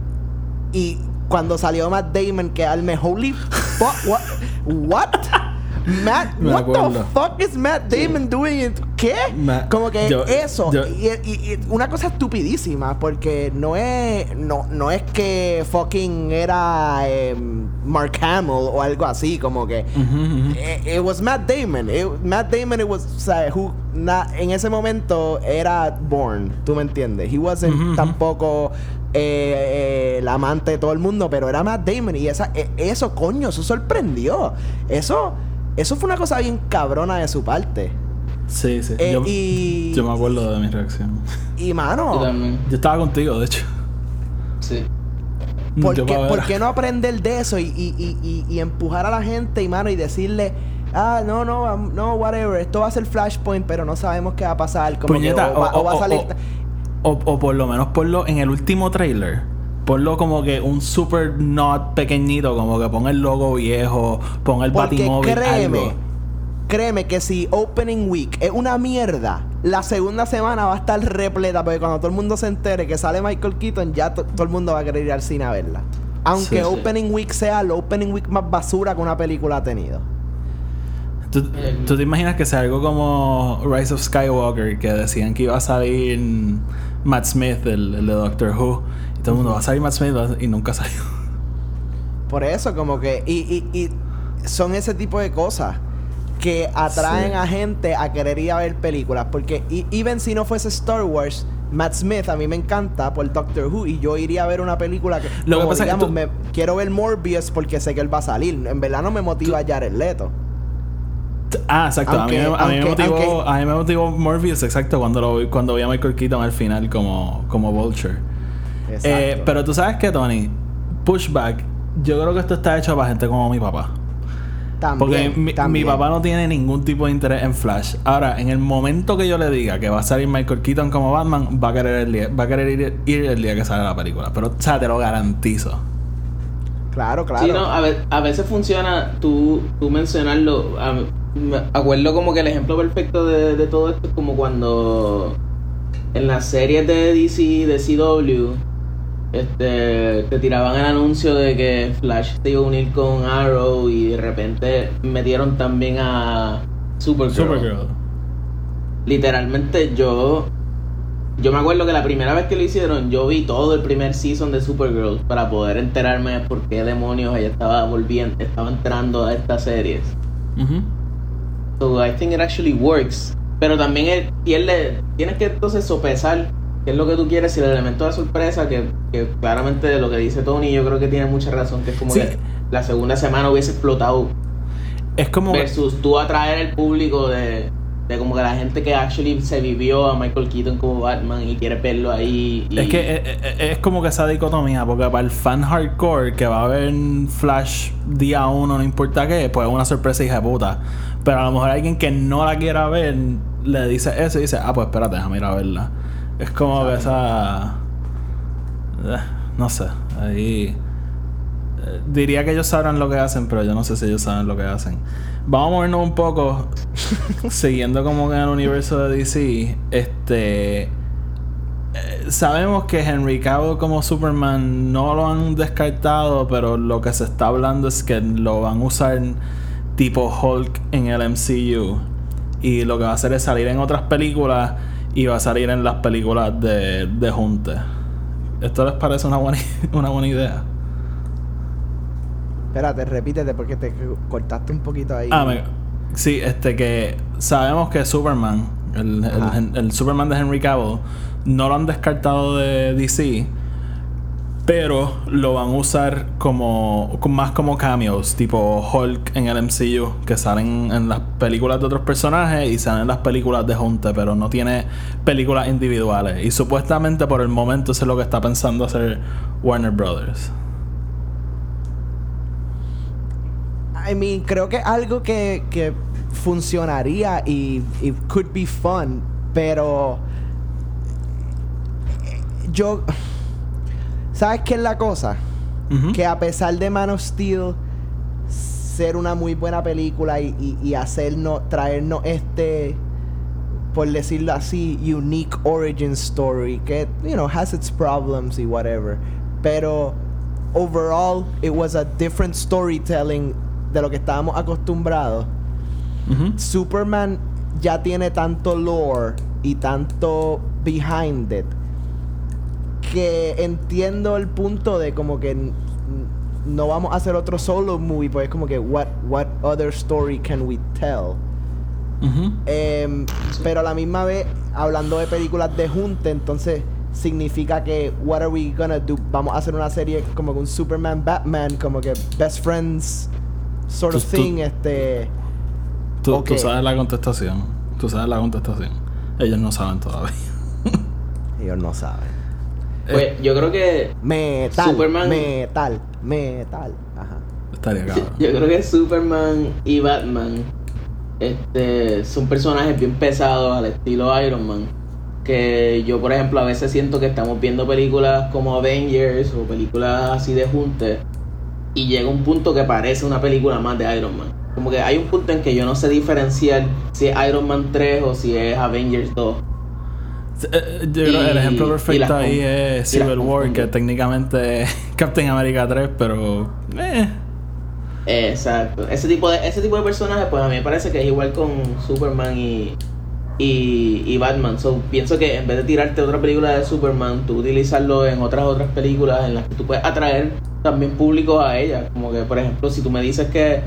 y cuando salió Matt Damon que alme holy fuck what what Matt Me what the fuck is Matt Damon doing it? ¿Qué? Como que yo- eso yo- y, y- y una cosa estupidísima porque no es no no es que fucking era em, Mark Hamill o algo así como que ujú. it, it was Matt Damon. It- Matt Damon, it was, o sea, who, na- en ese momento era born, tú me entiendes. He wasn't tampoco eh, eh, el amante de todo el mundo, pero era Matt Damon. Y esa, e- eso, coño, eso sorprendió. Eso, eso fue una cosa bien cabrona de su parte. Sí, sí. Eh, yo, y, yo me acuerdo de mi reacción. y Yo mano, también. Yo estaba contigo, de hecho. Sí. ¿por qué, ver- por qué no aprender de eso y, y- y- y- y empujar a la gente y mano y decirle, ah, no, no, no, whatever, esto va a ser Flashpoint, pero no sabemos qué va a pasar. Como que Puñeta, o, va, o- o va a o- salir. o- O, o por lo menos ponlo en el último trailer. Ponlo como que un super not pequeñito, como que pon el logo viejo, pon el Porque batimóvil, créeme, algo. créeme que si Opening Week es una mierda, la segunda semana va a estar repleta, porque cuando todo el mundo se entere que sale Michael Keaton, ya to- todo el mundo va a querer ir al cine a verla. Aunque Sí, sí. Opening Week sea el Opening Week más basura que una película ha tenido. ¿Tú, tú te imaginas que sea algo como Rise of Skywalker, que decían que iba a salir Matt Smith, el, el de Doctor Who, y todo el mundo va a salir Matt Smith y nunca salió. Por eso, como que. Y, y- y son ese tipo de cosas que atraen Sí. a gente a querer ir a ver películas. Porque, y, even si no fuese Star Wars, Matt Smith a mí me encanta por Doctor Who. Y yo iría a ver una película que. Lo que como pasa es que digamos, tú- me, quiero ver Morbius porque sé que él va a salir. En verdad no me motiva Jared Leto. Ah, exacto. Aunque- a, mí, me- a mí me motivó, aunque- a mí me motivó Morbius, exacto, cuando lo cuando vi a Michael Keaton al final como, como Vulture. Eh, pero tú sabes que, Tony, Pushback, yo creo que esto está hecho para gente como mi papá. también, Porque mi, papá no tiene ningún tipo de interés en Flash. Ahora, en el momento que yo le diga que va a salir Michael Keaton como Batman, va a querer, el día- va a querer ir, ir el día que sale la película. Pero, o sea, te lo garantizo. Claro, claro. Sí, no, a, ve- a veces funciona tú, tú mencionarlo. a- me acuerdo como que el ejemplo perfecto de, de todo esto es como cuando en las series de DC, de CW, este, te tiraban el anuncio de que Flash se iba a unir con Arrow y de repente metieron también a Supergirl. Supergirl. Literalmente yo yo me acuerdo que la primera vez que lo hicieron yo vi todo el primer season de Supergirl para poder enterarme de por qué demonios ella estaba volviendo estaba entrando a estas series. So I think it actually works. Pero también pierde, tienes que entonces sopesar qué es lo que tú quieres y el elemento de sorpresa que, que claramente lo que dice Tony yo creo que tiene mucha razón que es como Sí. que la segunda semana hubiese explotado Es como... versus tú atraer el público de, de como que la gente que actually se vivió a Michael Keaton como Batman y quiere verlo ahí y- Es que eh, eh, es, como que esa dicotomía, porque para el fan hardcore que va a ver Flash día uno, no importa qué, pues es una sorpresa hija de puta. Pero a lo mejor alguien que no la quiera ver le dice eso y dice, ah, pues espérate, déjame ir a verla. Es como que esa. eh, no sé, ahí. eh, Diría que ellos sabrán lo que hacen, pero yo no sé si ellos saben lo que hacen. Vamos a movernos un poco, siguiendo como que en el universo de DC. Este. eh, Sabemos que Henry Cavill como Superman no lo han descartado, pero lo que se está hablando es que lo van a usar tipo Hulk en el MCU. Y lo que va a hacer es salir en otras películas y va a salir en las películas de, de Junte. ¿Esto les parece una buena, una buena idea? Espérate, repítete porque te cortaste un poquito ahí. Ah, me- sí, este que sabemos que Superman, el, el- el Superman de Henry Cavill, no lo han descartado de DC. Pero lo van a usar como, más como cameos, tipo Hulk en el MCU, que salen en las películas de otros personajes y salen en las películas de Junte, pero no tiene películas individuales. Y supuestamente por el momento eso es lo que está pensando hacer Warner Brothers. I mean, creo que algo que, que funcionaría y, y could be fun, pero eh, yo ¿Sabes qué es la cosa? Que a pesar de Man of Steel ser una muy buena película y, y, y hacernos, traernos este, por decirlo así, unique origin story que, you know, has its problems y whatever. Pero overall, it was a different storytelling de lo que estábamos acostumbrados. Superman ya tiene tanto lore y tanto behind it que entiendo el punto de como que no vamos a hacer otro solo movie, pues es como que what what other story can we tell? Em, pero a la misma vez hablando de películas de junte, entonces significa que what are we gonna do? Vamos a hacer una serie como que un Superman Batman como que best friends sort of Tú- tú- thing este tú sabes la contestación. Tú sabes la contestación. Ellos no saben todavía. ellos no saben. Pues yo creo que Metal, Superman- metal, metal. Ajá. Estaría cabrón. Yo creo que Superman y Batman este, son personajes bien pesados al estilo Iron Man. Que yo, por ejemplo, a veces siento que estamos viendo películas como Avengers o películas así de junte y llega un punto que parece una película más de Iron Man. Como que hay un punto en que yo no sé diferenciar si es Iron Man 3 o si es Avengers 2. Eh, Yo creo que el ejemplo perfecto ahí es Civil War, que técnicamente es Captain America 3, pero. Eh. Exacto. Ese tipo de, ese tipo de personajes, pues a mí me parece que es igual con Superman y, y, y Batman. So, pienso que en vez de tirarte otra película de Superman, tú utilizarlo en otras otras películas en las que tú puedes atraer también público a ellas. Como que, por ejemplo, si tú me dices que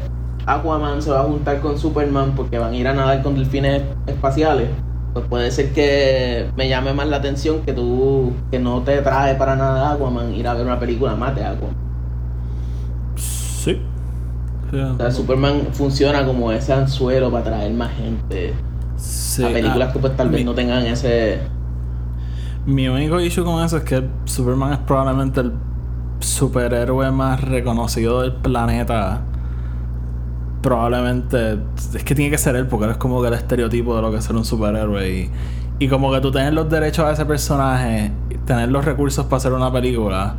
Aquaman se va a juntar con Superman porque van a ir a nadar con delfines espaciales, pues puede ser que me llame más la atención que tú, que no te trae para nada Aquaman, ir a ver una película más de Aquaman. Sí. O sea, Superman funciona como ese anzuelo para atraer más gente sí, a películas ah, que pues tal vez mi, no tengan ese... Mi único issue con eso es que Superman es probablemente el superhéroe más reconocido del planeta. Probablemente es que tiene que ser él porque él es como que el estereotipo de lo que es ser un superhéroe y, y como que tú tener los derechos a ese personaje, tener los recursos para hacer una película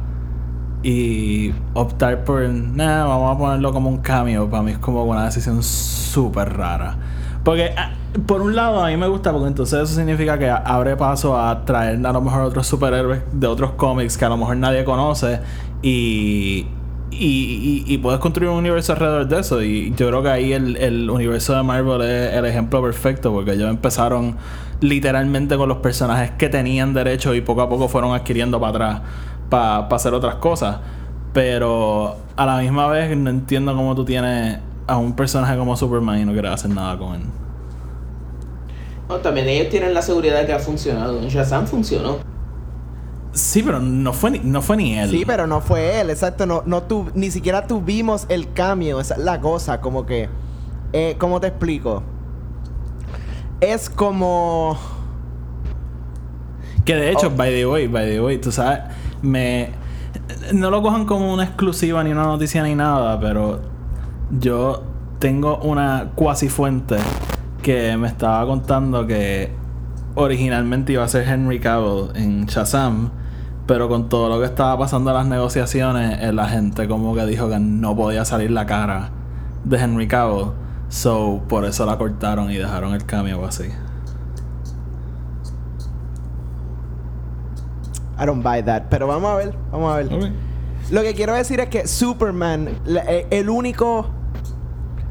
y optar por, nah, vamos a ponerlo como un cameo, para mí es como una decisión súper rara. Porque, ah, por un lado, a mí me gusta porque entonces eso significa que abre paso a traer a lo mejor otros superhéroes de otros cómics que a lo mejor nadie conoce y, y, y- puedes construir un universo alrededor de eso. Y yo creo que ahí el, el universo de Marvel es el ejemplo perfecto porque ellos empezaron literalmente con los personajes que tenían derecho y poco a poco fueron adquiriendo para atrás para hacer otras cosas. Pero a la misma vez no entiendo cómo tú tienes a un personaje como Superman y no quieres hacer nada con él. No, también ellos tienen la seguridad de que ha funcionado. Shazam funcionó. Sí, pero no fue ni, no fue ni él. Sí, pero no fue él, exacto. No, no tu, ni siquiera tuvimos el cambio. Esa es la cosa. Como que. Eh, ¿Cómo te explico? Es como. Que de hecho, Oh. by the way, by the way, tú sabes, me. No lo cojan como una exclusiva ni una noticia ni nada, pero yo tengo una cuasi fuente que me estaba contando que originalmente iba a ser Henry Cavill en Shazam, pero con todo lo que estaba pasando en las negociaciones, eh, la gente como que dijo que no podía salir la cara de Henry Cavill, so por eso la cortaron y dejaron el cameo así. I don't buy that. Pero vamos a ver, vamos a ver. Lo que quiero decir es que Superman, eh, el único.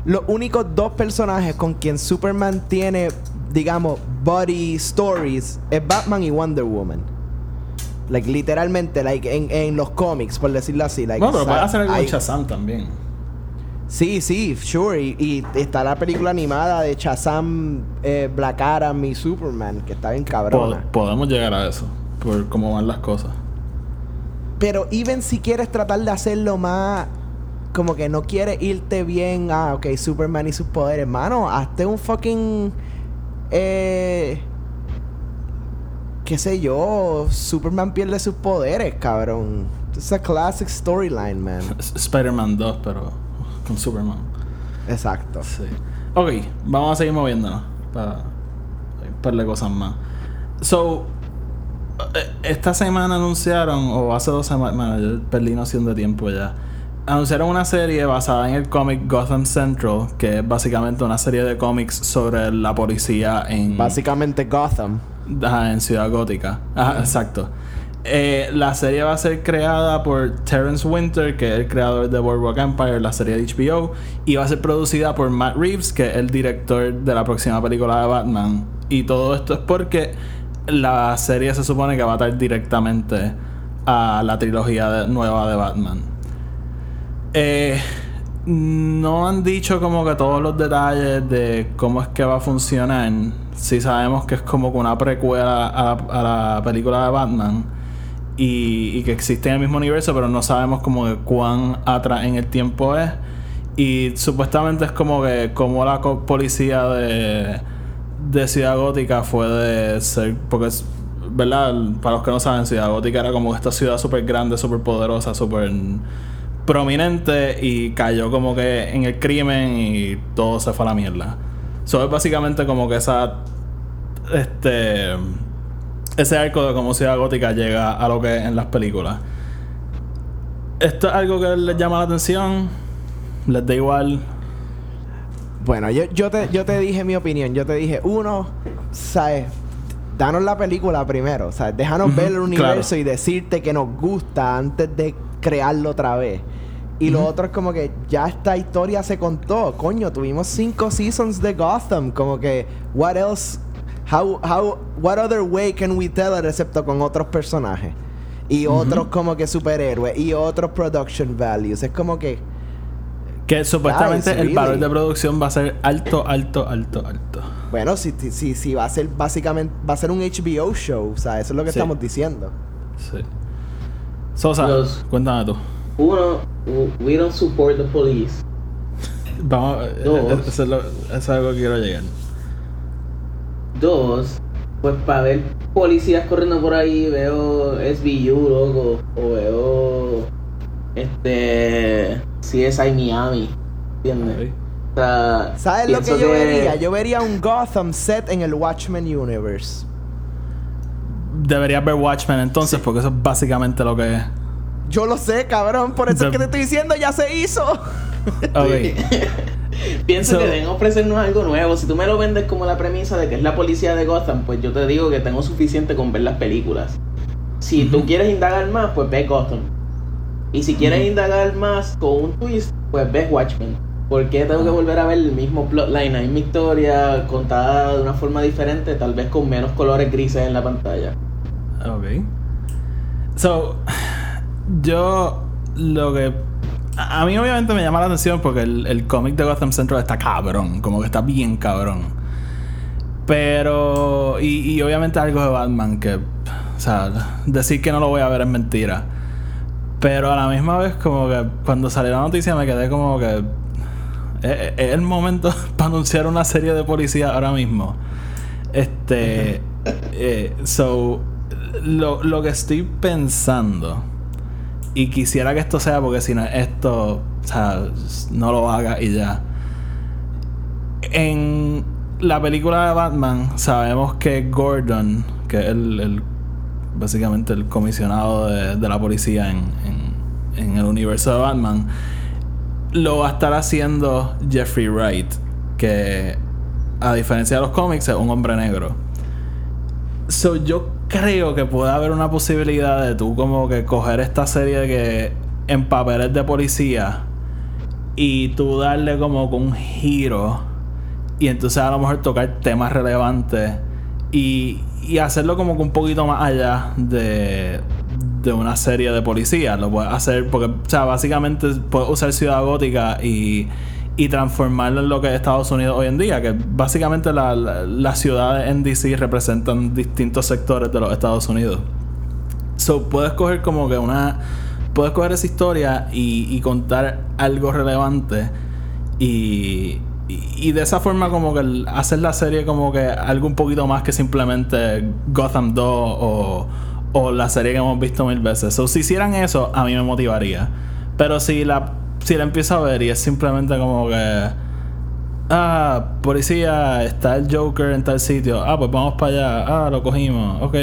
Los únicos dos personajes con quien Superman tiene, digamos, body stories es Batman y Wonder Woman. Like, literalmente, like, en, en los cómics, por decirlo así. Like, Bueno, pero puede sa- hacer algo hay- Shazam también. Sí, sí, sure. Y, y está la película animada de Shazam, eh, Black Adam y Superman, que está bien cabrona. podemos llegar a eso, por cómo van las cosas. Pero even si quieres tratar de hacerlo más como que no quieres irte bien ah ok Superman y sus poderes mano hazte un fucking eh qué sé yo Superman pierde sus poderes cabrón es a classic storyline man Spider-Man 2, pero con Superman. exacto Sí. Ok, vamos a seguir moviéndonos para de cosas más. So, eh, esta semana anunciaron, o hace dos semanas, bueno, yo perdí noción de tiempo ya. Anunciaron una serie basada en el cómic Gotham Central, que es básicamente una serie de cómics sobre la policía en, básicamente Gotham Ajá, en Ciudad Gótica. Ajá, exacto. Eh, la serie va a ser creada por Terrence Winter, que es el creador de Boardwalk Empire, la serie de HBO, y va a ser producida por Matt Reeves, que es el director de la próxima película de Batman. Y todo esto es porque la serie se supone que va a estar directamente a la trilogía de- nueva de Batman. Eh, no han dicho como que todos los detalles de cómo es que va a funcionar. Sí sabemos que es como que una precuela a la, a la película de Batman. Y, que existe en el mismo universo, pero no sabemos como que cuán atrás en el tiempo es. Y supuestamente es como que como la policía de, de Ciudad Gótica fue de ser... Porque es, ¿verdad? Para los que no saben, Ciudad Gótica era como esta ciudad súper grande, súper poderosa, súper prominente y cayó como que en el crimen y todo se fue a la mierda. Eso es básicamente como que esa. Este. Ese arco de cómo Ciudad Gótica llega a lo que es en las películas. ¿Esto es algo que les llama la atención? ¿Les da igual? Bueno, yo, yo, te, yo te dije mi opinión. Yo te dije, uno, ¿sabes? Danos la película primero. ¿sabes? Déjanos ver el universo claro. y decirte que nos gusta antes de crearlo otra vez. Y lo otro es como que ya esta historia se contó. Coño, tuvimos cinco seasons de Gotham. Como que, what else? How, how, what other way can we tell it excepto con otros personajes? Y otros como que superhéroes. Y otros production values. Es como que... Que supuestamente Guys, el valor really? de producción va a ser alto, alto, alto, alto. Bueno, si, si, si, si va a ser básicamente, va a ser un HBO show, o sea, eso es lo que Sí. estamos diciendo. Sí. Sosa, Los- cuéntame tú. Uno, we don't support the police. Vamos, eh, Dos. eso es, lo- eso es algo que quiero llegar. Dos, pues para ver policías corriendo por ahí veo SBU, loco, o veo este CSI Miami, ¿entiendes? O sea, ¿Sabes lo que yo vería? Yo vería un Gotham set en el Watchmen Universe. Deberías ver Watchmen entonces, porque eso es básicamente lo que es. Yo lo sé, cabrón, por eso The- es que te estoy diciendo, ya se hizo. Ok. Pienso So- que deben ofrecernos algo nuevo. Si tú me lo vendes como la premisa de que es la policía de Gotham, pues yo te digo que tengo suficiente con ver las películas. Si tú quieres indagar más, pues ve Gotham. Y si quieres indagar más con un twist, pues ves Watchmen. ¿Por qué tengo que volver a ver el mismo plotline? Hay mi historia contada de una forma diferente, tal vez con menos colores grises en la pantalla. Ok. So, yo lo que. A mí, obviamente, me llama la atención porque el, el cómic de Gotham Central está cabrón. Como que está bien cabrón. Pero. Y, y obviamente algo de Batman que. O sea, decir que no lo voy a ver es mentira. Pero a la misma vez, como que cuando salió la noticia me quedé como que. Es, es el momento para anunciar una serie de policía ahora mismo. Este. eh, so. Lo, lo que estoy pensando. Y quisiera que esto sea porque si no es esto. O sea, no lo haga y ya. En la película de Batman sabemos que Gordon, que es el, el- básicamente el comisionado de, de la policía en, en- en el universo de Batman, lo va a estar haciendo Jeffrey Wright, que a diferencia de los cómics es un hombre negro. So, yo creo que puede haber una posibilidad de tú como que coger esta serie que en papeles de policía y tú darle como un giro y entonces a lo mejor tocar temas relevantes y, y hacerlo como que un poquito más allá de, de una serie de policías. Lo puedes hacer porque, o sea, básicamente puedes usar Ciudad Gótica y, y transformarlo en lo que es Estados Unidos hoy en día, que básicamente la- la- las ciudades en DC representan distintos sectores de los Estados Unidos. So, puedes coger como que una. Puedes coger esa historia y, contar algo relevante. Y, y, de esa forma, como que hacer la serie como que algo un poquito más que simplemente Gotham 2 o, o la serie que hemos visto mil veces. So, si hicieran eso, a mí me motivaría. Pero si la, si la empiezo a ver y es simplemente como que. Ah, policía, está el Joker en tal sitio. Ah, pues vamos para allá. Ah, lo cogimos. Ok,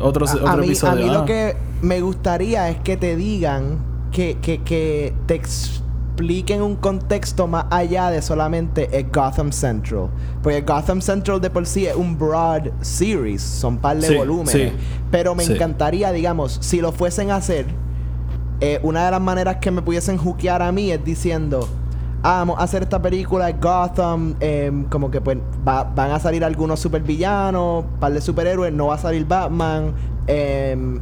otro, A- otro a, mí, episodio. a mí Ah. lo que me gustaría es que te digan que, que, que te expliquen un contexto más allá de solamente el Gotham Central. Porque Gotham Central de por sí es un broad series, son par de Sí, volúmenes. sí. Pero me Sí. encantaría, digamos, si lo fuesen a hacer, eh, una de las maneras que me pudiesen juquear a mí es diciendo, ah, vamos a hacer esta película Gotham, em, como que pues va- van a salir algunos supervillanos, par de superhéroes, no va a salir Batman, em,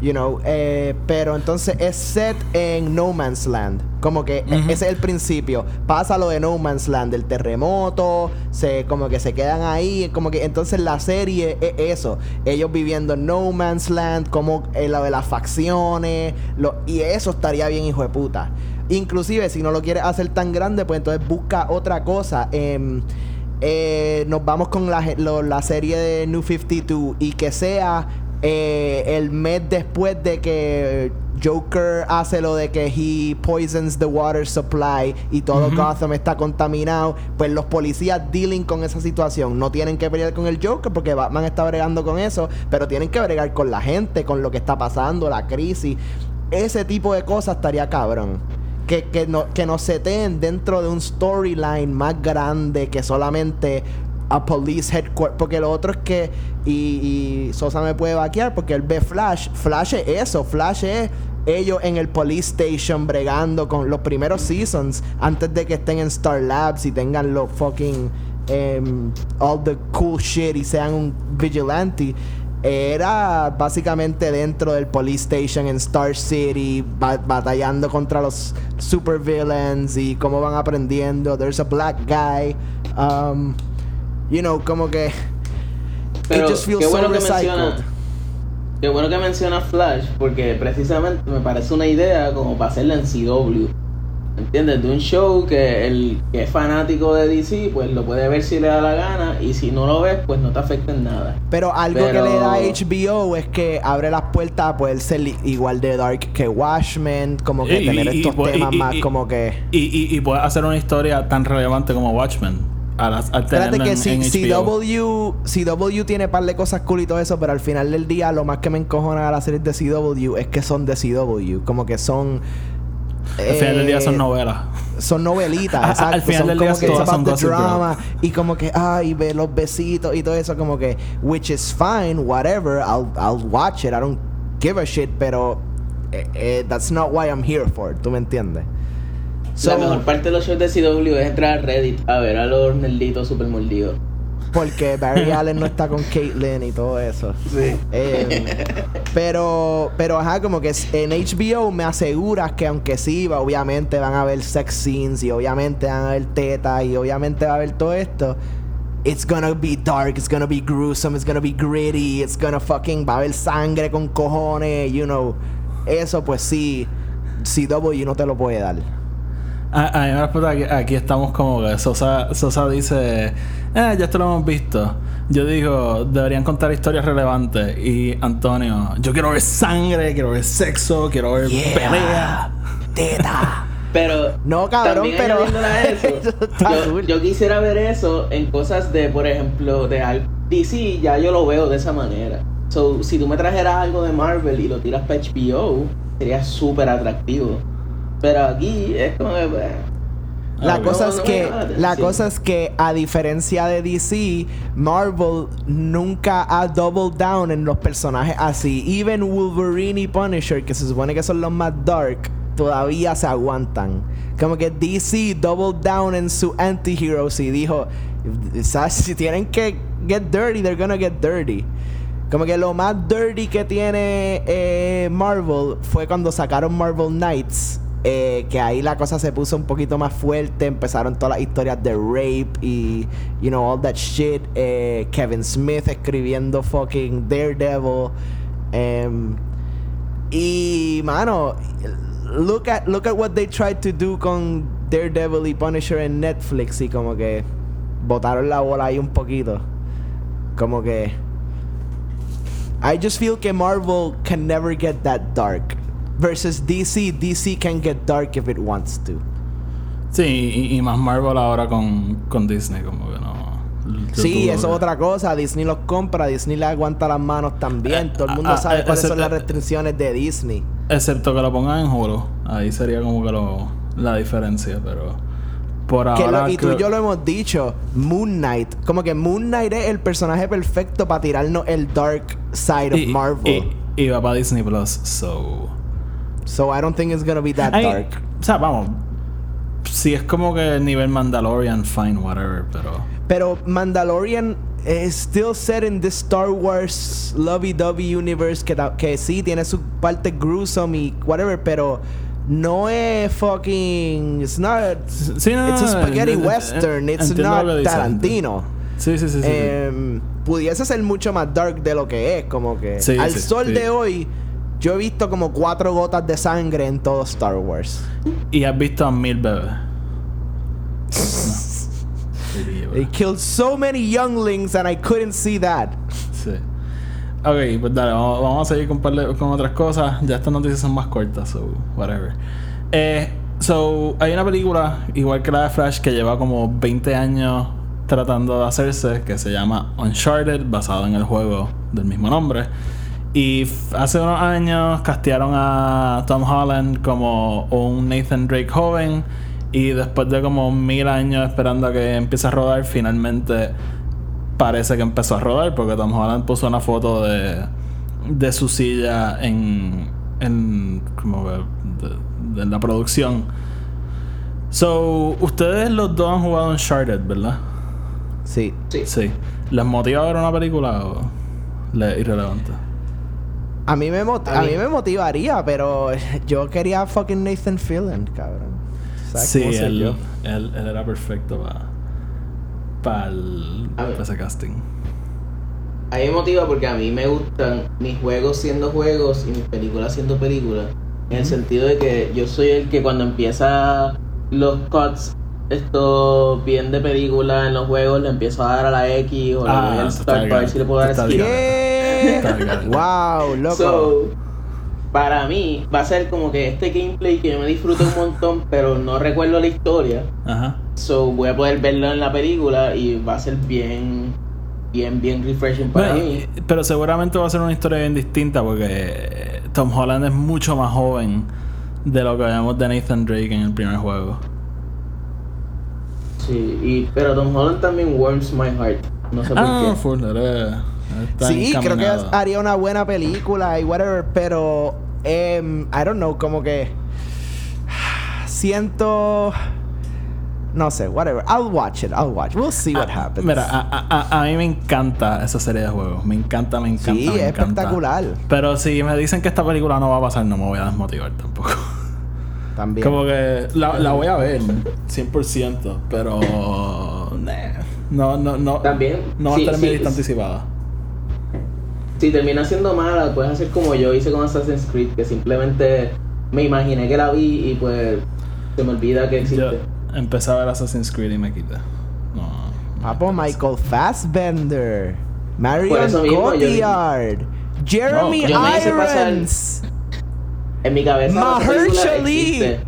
you know, eh, pero entonces es set en No Man's Land, como que e- ese es el principio, pasa lo de No Man's Land, el terremoto, se como que se quedan ahí, como que entonces la serie es eso, ellos viviendo en No Man's Land, como eh, lo de las facciones, lo, y eso estaría bien hijo de puta. Inclusive si no lo quieres hacer tan grande, pues entonces busca otra cosa. Em, eh, nos vamos con la, ge- lo- la serie de New 52 y que sea eh, el mes después de que Joker hace lo de que he poisons the water supply y todo Ujú. Gotham está contaminado, pues los policías dealing con esa situación. No tienen que pelear con el Joker porque Batman está bregando con eso, pero tienen que bregar con la gente, con lo que está pasando, la crisis. Ese tipo de cosas estaría cabrón. Que, que, no, que nos seteen dentro de un storyline más grande que solamente a police headquarters. Porque lo otro es que, y, Sosa me puede vaquear porque él ve Flash. Flash es eso, Flash es ellos en el police station bregando con los primeros seasons antes de que estén en Star Labs y tengan los fucking em, all the cool shit y sean un vigilante era básicamente dentro del police station en Star City ba- batallando contra los super villains y cómo van aprendiendo there's a black guy um, you know como que Pero it just feels qué so bueno que menciona, qué bueno que menciona Flash, porque precisamente me parece una idea como para hacerla en CW. ¿Entiendes? De un show que el que es fanático de DC, pues lo puede ver si le da la gana, y si no lo ves, pues no te afecta en nada. Pero algo Pero- que le da HBO es que abre las puertas a poder ser igual de dark que Watchmen, como que Y- tener y- estos pues- y- temas y- más y- como que... Y, y, y puedes hacer una historia tan relevante como Watchmen. Al, al Espérate que en, si, en si HBO. CW, CW tiene par de cosas cool y todo eso, pero al final del día lo más que me encojona a las series de CW es que son de CW, como que son... Al final del día son eh, novelas. son novelitas, Al exacto. final son del como día que todas son the drama y como que ay, ve los besitos y todo eso como que which is fine, whatever, I'll I'll watch it. I don't give a shit, pero eh, eh, that's not why I'm here for. ¿Tú me entiendes? So, la mejor parte de los shows de CW es entrar a Reddit a ver a los nerditos super mordidos. porque Barry Allen no está con Caitlyn y todo eso. Sí. Eh, pero, pero ajá, como que en HBO me aseguras que aunque sí, va- obviamente van a haber sex scenes y obviamente van a haber tetas y obviamente va a haber todo esto. It's gonna be dark, it's gonna be gruesome, it's gonna be gritty, it's gonna fucking, va a haber sangre con cojones, you know. Eso pues sí, CW no te lo puede dar. A, a mí me respeto aquí, aquí estamos como que Sosa, Sosa dice, eh, ya esto lo hemos visto. Yo digo, deberían contar historias relevantes. Y Antonio, yo quiero ver sangre, quiero ver sexo, quiero ver pelea. Teta. Pero No, cabrón, también pero- añadiéndole a eso, Eso está yo, cool. yo quisiera ver eso en cosas de, por ejemplo, de DC, ya yo lo veo de esa manera. So, si tú me trajeras algo de Marvel y lo tiras para HBO, sería súper atractivo. Pero aquí es como que, pues, La Ah, cosa no, es no que la cosa es que a diferencia de DC, Marvel nunca ha double down en los personajes así. Even Wolverine y Punisher, que se supone que son los más dark, todavía se aguantan. Como que DC double down en su anti-heroes y dijo, "¿Sabes? si tienen que get dirty, they're gonna get dirty. Como que lo más dirty que tiene eh, Marvel fue cuando sacaron Marvel Knights. Eh, que ahí la cosa se puso un poquito más fuerte. Empezaron todas las historias de rape y, you know, all that shit. Eh, Kevin Smith escribiendo fucking Daredevil. em, Y, mano, look at, look at what they tried to do con Daredevil y Punisher en Netflix y como que botaron la bola ahí un poquito. Como que... I just feel que Marvel can never get that dark. Versus DC, DC can get dark if it wants to. Sí, y, y más Marvel ahora con, con Disney, como que no. yo Sí, eso es otra cosa. Disney los compra, Disney le aguanta las manos también. Todo el mundo ah, sabe eh, cuáles son las eh, restricciones de Disney. Excepto que lo pongan en Hulu. Ahí sería como que lo, la diferencia, pero. Por Que ahora. lo- y tú y yo lo hemos dicho, Moon Knight. Como que Moon Knight es el personaje perfecto para tirarnos el dark side of Marvel. Y, y va para Disney Plus, so. So I don't think it's gonna be that Ay, dark. O sea, vamos. Si es como que el nivel Mandalorian, fine, whatever, pero. Pero Mandalorian is still set in this Star Wars lovey-dovey universe que, que sí tiene su parte gruesome y whatever, pero no es fucking. It's not. Sí, no, It's a spaghetti en- en- western. It's not. Tarantino. Sí, sí, sí. sí, sí. Em, pudiese ser mucho más dark de lo que es, como que Sí, al sol de hoy yo he visto como cuatro gotas de sangre en todo Star Wars. Y has visto a mil bebés. No. They killed so many younglings and I couldn't see that. Sí. Ok, pues dale, vamos, vamos a seguir con, con otras cosas. Ya estas noticias son más cortas, so whatever. Eh, so, hay una película, igual que la de Flash, que lleva como 20 años tratando de hacerse, que se llama Uncharted, basado en el juego del mismo nombre. Y hace unos años castearon a Tom Holland como un Nathan Drake joven. Y después de como mil años esperando a que empiece a rodar, finalmente parece que empezó a rodar porque Tom Holland puso una foto de, de su silla en, en como de, de la producción. So, ustedes los dos han jugado Uncharted, ¿verdad? Sí. Sí. Sí. ¿Les motiva a ver una película o le irrelevante? A mí me mot- A a mí- mí me motivaría, pero yo quería fucking Nathan Fillion, cabrón. ¿Sabes Sí, él, yo? él, él era perfecto para pa ese casting. A mí me motiva porque a mí me gustan mis juegos siendo juegos y mis películas siendo películas. En el sentido de que yo soy el que cuando empieza los cuts, esto bien de película en los juegos, le empiezo a dar a la X o le Ah, doy start estás para ver si le puedo dar skip. wow, loco. So, para mí va a ser como que este gameplay que yo me disfruto un montón, pero no recuerdo la historia. Ajá. So voy a poder verlo en la película y va a ser bien, bien, bien refreshing para Bueno, mí. pero seguramente va a ser una historia bien distinta porque Tom Holland es mucho más joven de lo que vemos de Nathan Drake en el primer juego. Sí, y, pero Tom Holland también warms my heart. No sé por Ah, qué. full, Sí, creo que haría una buena película y whatever, pero em, I don't know, como que siento no sé, whatever. I'll watch it. I'll watch. We'll see what Ah, happens. Mira, a, a- a- a mí me encanta esa serie de juegos. Me encanta, me encanta. Sí, me es encanta. espectacular. Pero si me dicen que esta película no va a pasar, no me voy a desmotivar tampoco. También. Como que la, la voy a ver 100%, pero nah, no, no, no, También, no va sí, a estar sí, anticipada. Si termina siendo mala, puedes hacer como yo hice con Assassin's Creed, que simplemente me imaginé que la vi y pues se me olvida que Yo existe. empecé a ver Assassin's Creed y me quité. No. Papo Michael Fassbender. Marion yo- Cotillard. Jeremy No, yo Irons. En mi cabeza Mahershala existe.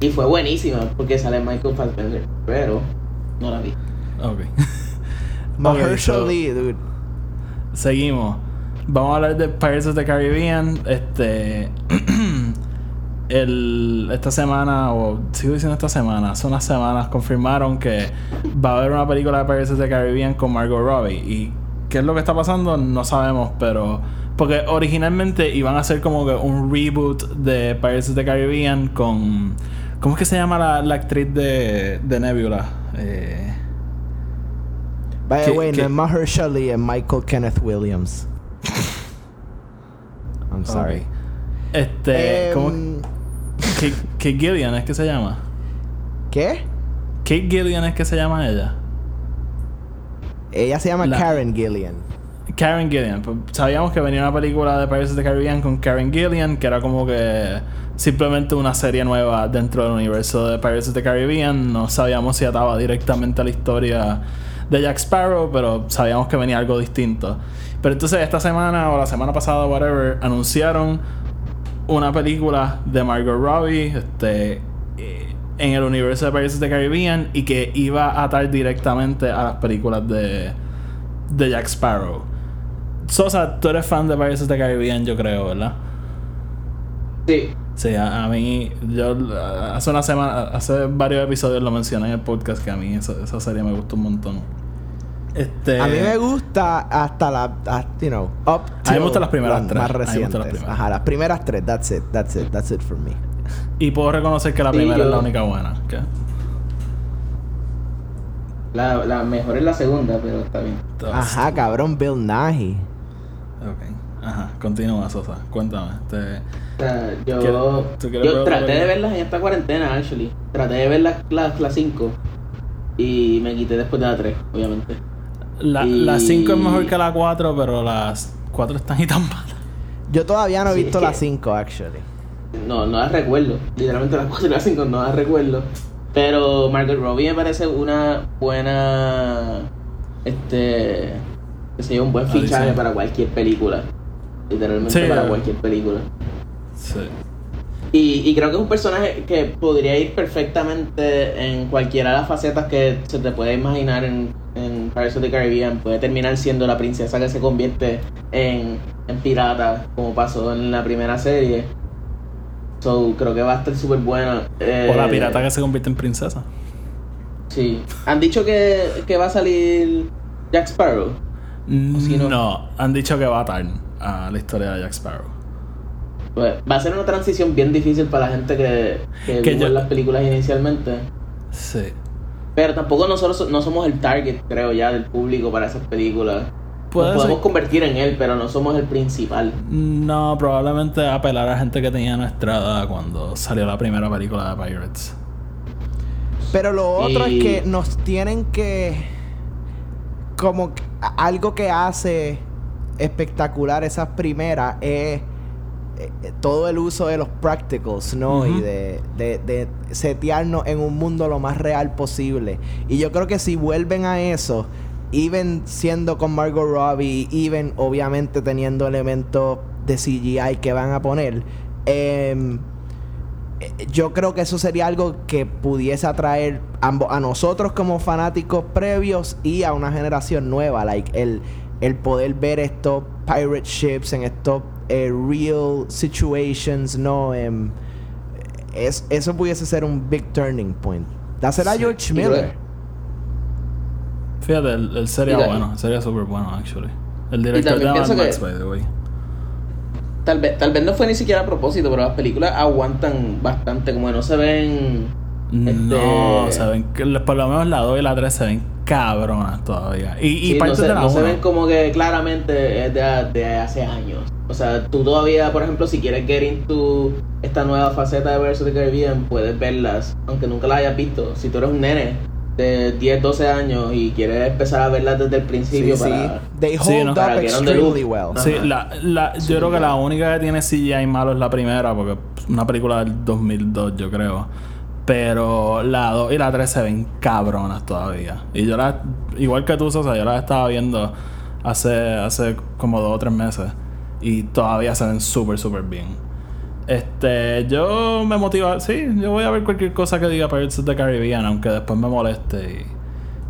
Y fue buenísima porque sale Michael Fassbender, pero no la vi. Ok. Mahershala Ok, so- dude. Seguimos. Vamos a hablar de Pirates of the Caribbean. Este. el, esta semana, o sigo diciendo esta semana, hace unas semanas confirmaron que va a haber una película de Pirates of the Caribbean con Margot Robbie. ¿Y qué es lo que está pasando? No sabemos, pero. Porque originalmente iban a hacer como que un reboot de Pirates of the Caribbean con. ¿Cómo es que se llama la, la actriz de, de Nebula? Eh, By the ¿Qué- way, no es Mahershala es Michael Kenneth Williams. I'm sorry. Este. ¿cómo? Em, Kate, Kate Gillian es que se llama. ¿Qué? Kate Gillian es que se llama ella. Ella se llama La- Karen Gillian. Karen Gillian. Pues, sabíamos que venía una película de Pirates of the Caribbean con Karen Gillian, que era como que simplemente una serie nueva dentro del universo de Pirates of the Caribbean. No sabíamos si ataba directamente a la historia de Jack Sparrow, pero sabíamos que venía algo distinto. Pero entonces esta semana o la semana pasada, whatever, anunciaron una película de Margot Robbie este, eh, en el universo de Pirates of the Caribbean y que iba a atar directamente a las películas de, de Jack Sparrow. Sosa, tú eres fan de Pirates of the Caribbean, yo creo, ¿verdad? Sí. Sí, a, a mí, yo hace una semana, hace varios episodios lo mencioné en el podcast que a mí esa, esa serie me gustó un montón. Este, A mí me gusta hasta la, hasta, you know, up A mí me gustan las primeras tres. Más las recientes. primeras. Ajá, las primeras tres. That's it. That's it. That's it for me. Y puedo reconocer que la Sí, primera yo- es la única buena. ¿qué? La, la mejor es la segunda, pero está bien. Ajá, cabrón, Bill Nighy. Ok. Ajá, continúa, Sosa. Cuéntame. Este, O sea, yo, ¿Quieres- tú quieres yo traté de verlas en esta cuarentena, actually. Traté de ver las las las 5 y me quité después de la 3, obviamente. la Y- 5 es mejor que la 4, pero las 4 están y tan malas. Yo todavía no he Sí, visto las 5, actually. No, no las recuerdo. Literalmente las 4 y las 5 no las recuerdo. Pero Margot Robbie me parece una buena. Este. Yo, un buen Adición. fichaje para cualquier película. Literalmente Sí, para eh. cualquier película. Sí. Y, y creo que es un personaje que podría ir perfectamente en cualquiera de las facetas que se te puede imaginar en, en Pirates of the Caribbean. Puede terminar siendo la princesa que se convierte en, en pirata, como pasó en la primera serie. So, creo que va a estar súper buena. Eh, O la pirata que se convierte en princesa. Sí. Han dicho que, que va a salir Jack Sparrow. Si no- no? han dicho que va a atar a la historia de Jack Sparrow. Pues, va a ser una transición bien difícil para la gente que, que, Que vio yo- las películas inicialmente. Sí. Pero tampoco nosotros no somos el target, creo ya, del público para esas películas. Puede Nos podemos ser- convertir en él, pero no somos el principal. No, probablemente apelar a gente que tenía nuestra edad cuando salió la primera película de Pirates. Pero lo otro Y- es que nos tienen que. Como algo que hace espectacular esas primeras es eh, todo el uso de los practicals, ¿no? Y de, de, de setearnos en un mundo lo más real posible. Y yo creo que si vuelven a eso, even siendo con Margot Robbie, even obviamente teniendo elementos de CGI que van a poner, em, eh, yo creo que eso sería algo que pudiese atraer ambos a nosotros como fanáticos previos y a una generación nueva like el el poder ver estos pirate ships en estos eh, real situations no Em, es, eso pudiese ser un big turning point dásela a Sí. George Y Miller Fíjate, el, el sería bueno, sería súper bueno, actually. El director de Mad Max, que- by the way. Tal vez, tal vez no fue ni siquiera a propósito, pero las películas aguantan bastante, como que no se ven. No, Este- se ven, que- por lo menos la 2 y la 3 se ven cabronas todavía. Y, y sí, no parte se, de la no se 1. ven como que claramente es de, de hace años. O sea, tú todavía, por ejemplo, si quieres get into esta nueva faceta de Versus the Caribbean, puedes verlas, aunque nunca las hayas visto. Si tú eres un nene de 10, 12 años y quieres empezar a verlas desde el sí, principio sí. para... they Sí, hold ¿no? up Para que no te extremely well. Sí, la, la, yo creo que la única que tiene CGI malo es la primera, porque es una película del 2002, yo creo. Pero la 2 y la 3 se ven cabronas todavía. Y yo la, igual que tú, Sosa, yo las estaba viendo hace, hace como dos o tres meses. Y todavía se ven súper, súper bien. Este, yo me motiva, sí, yo voy a ver cualquier cosa que diga Pirates of the Caribbean, aunque después me moleste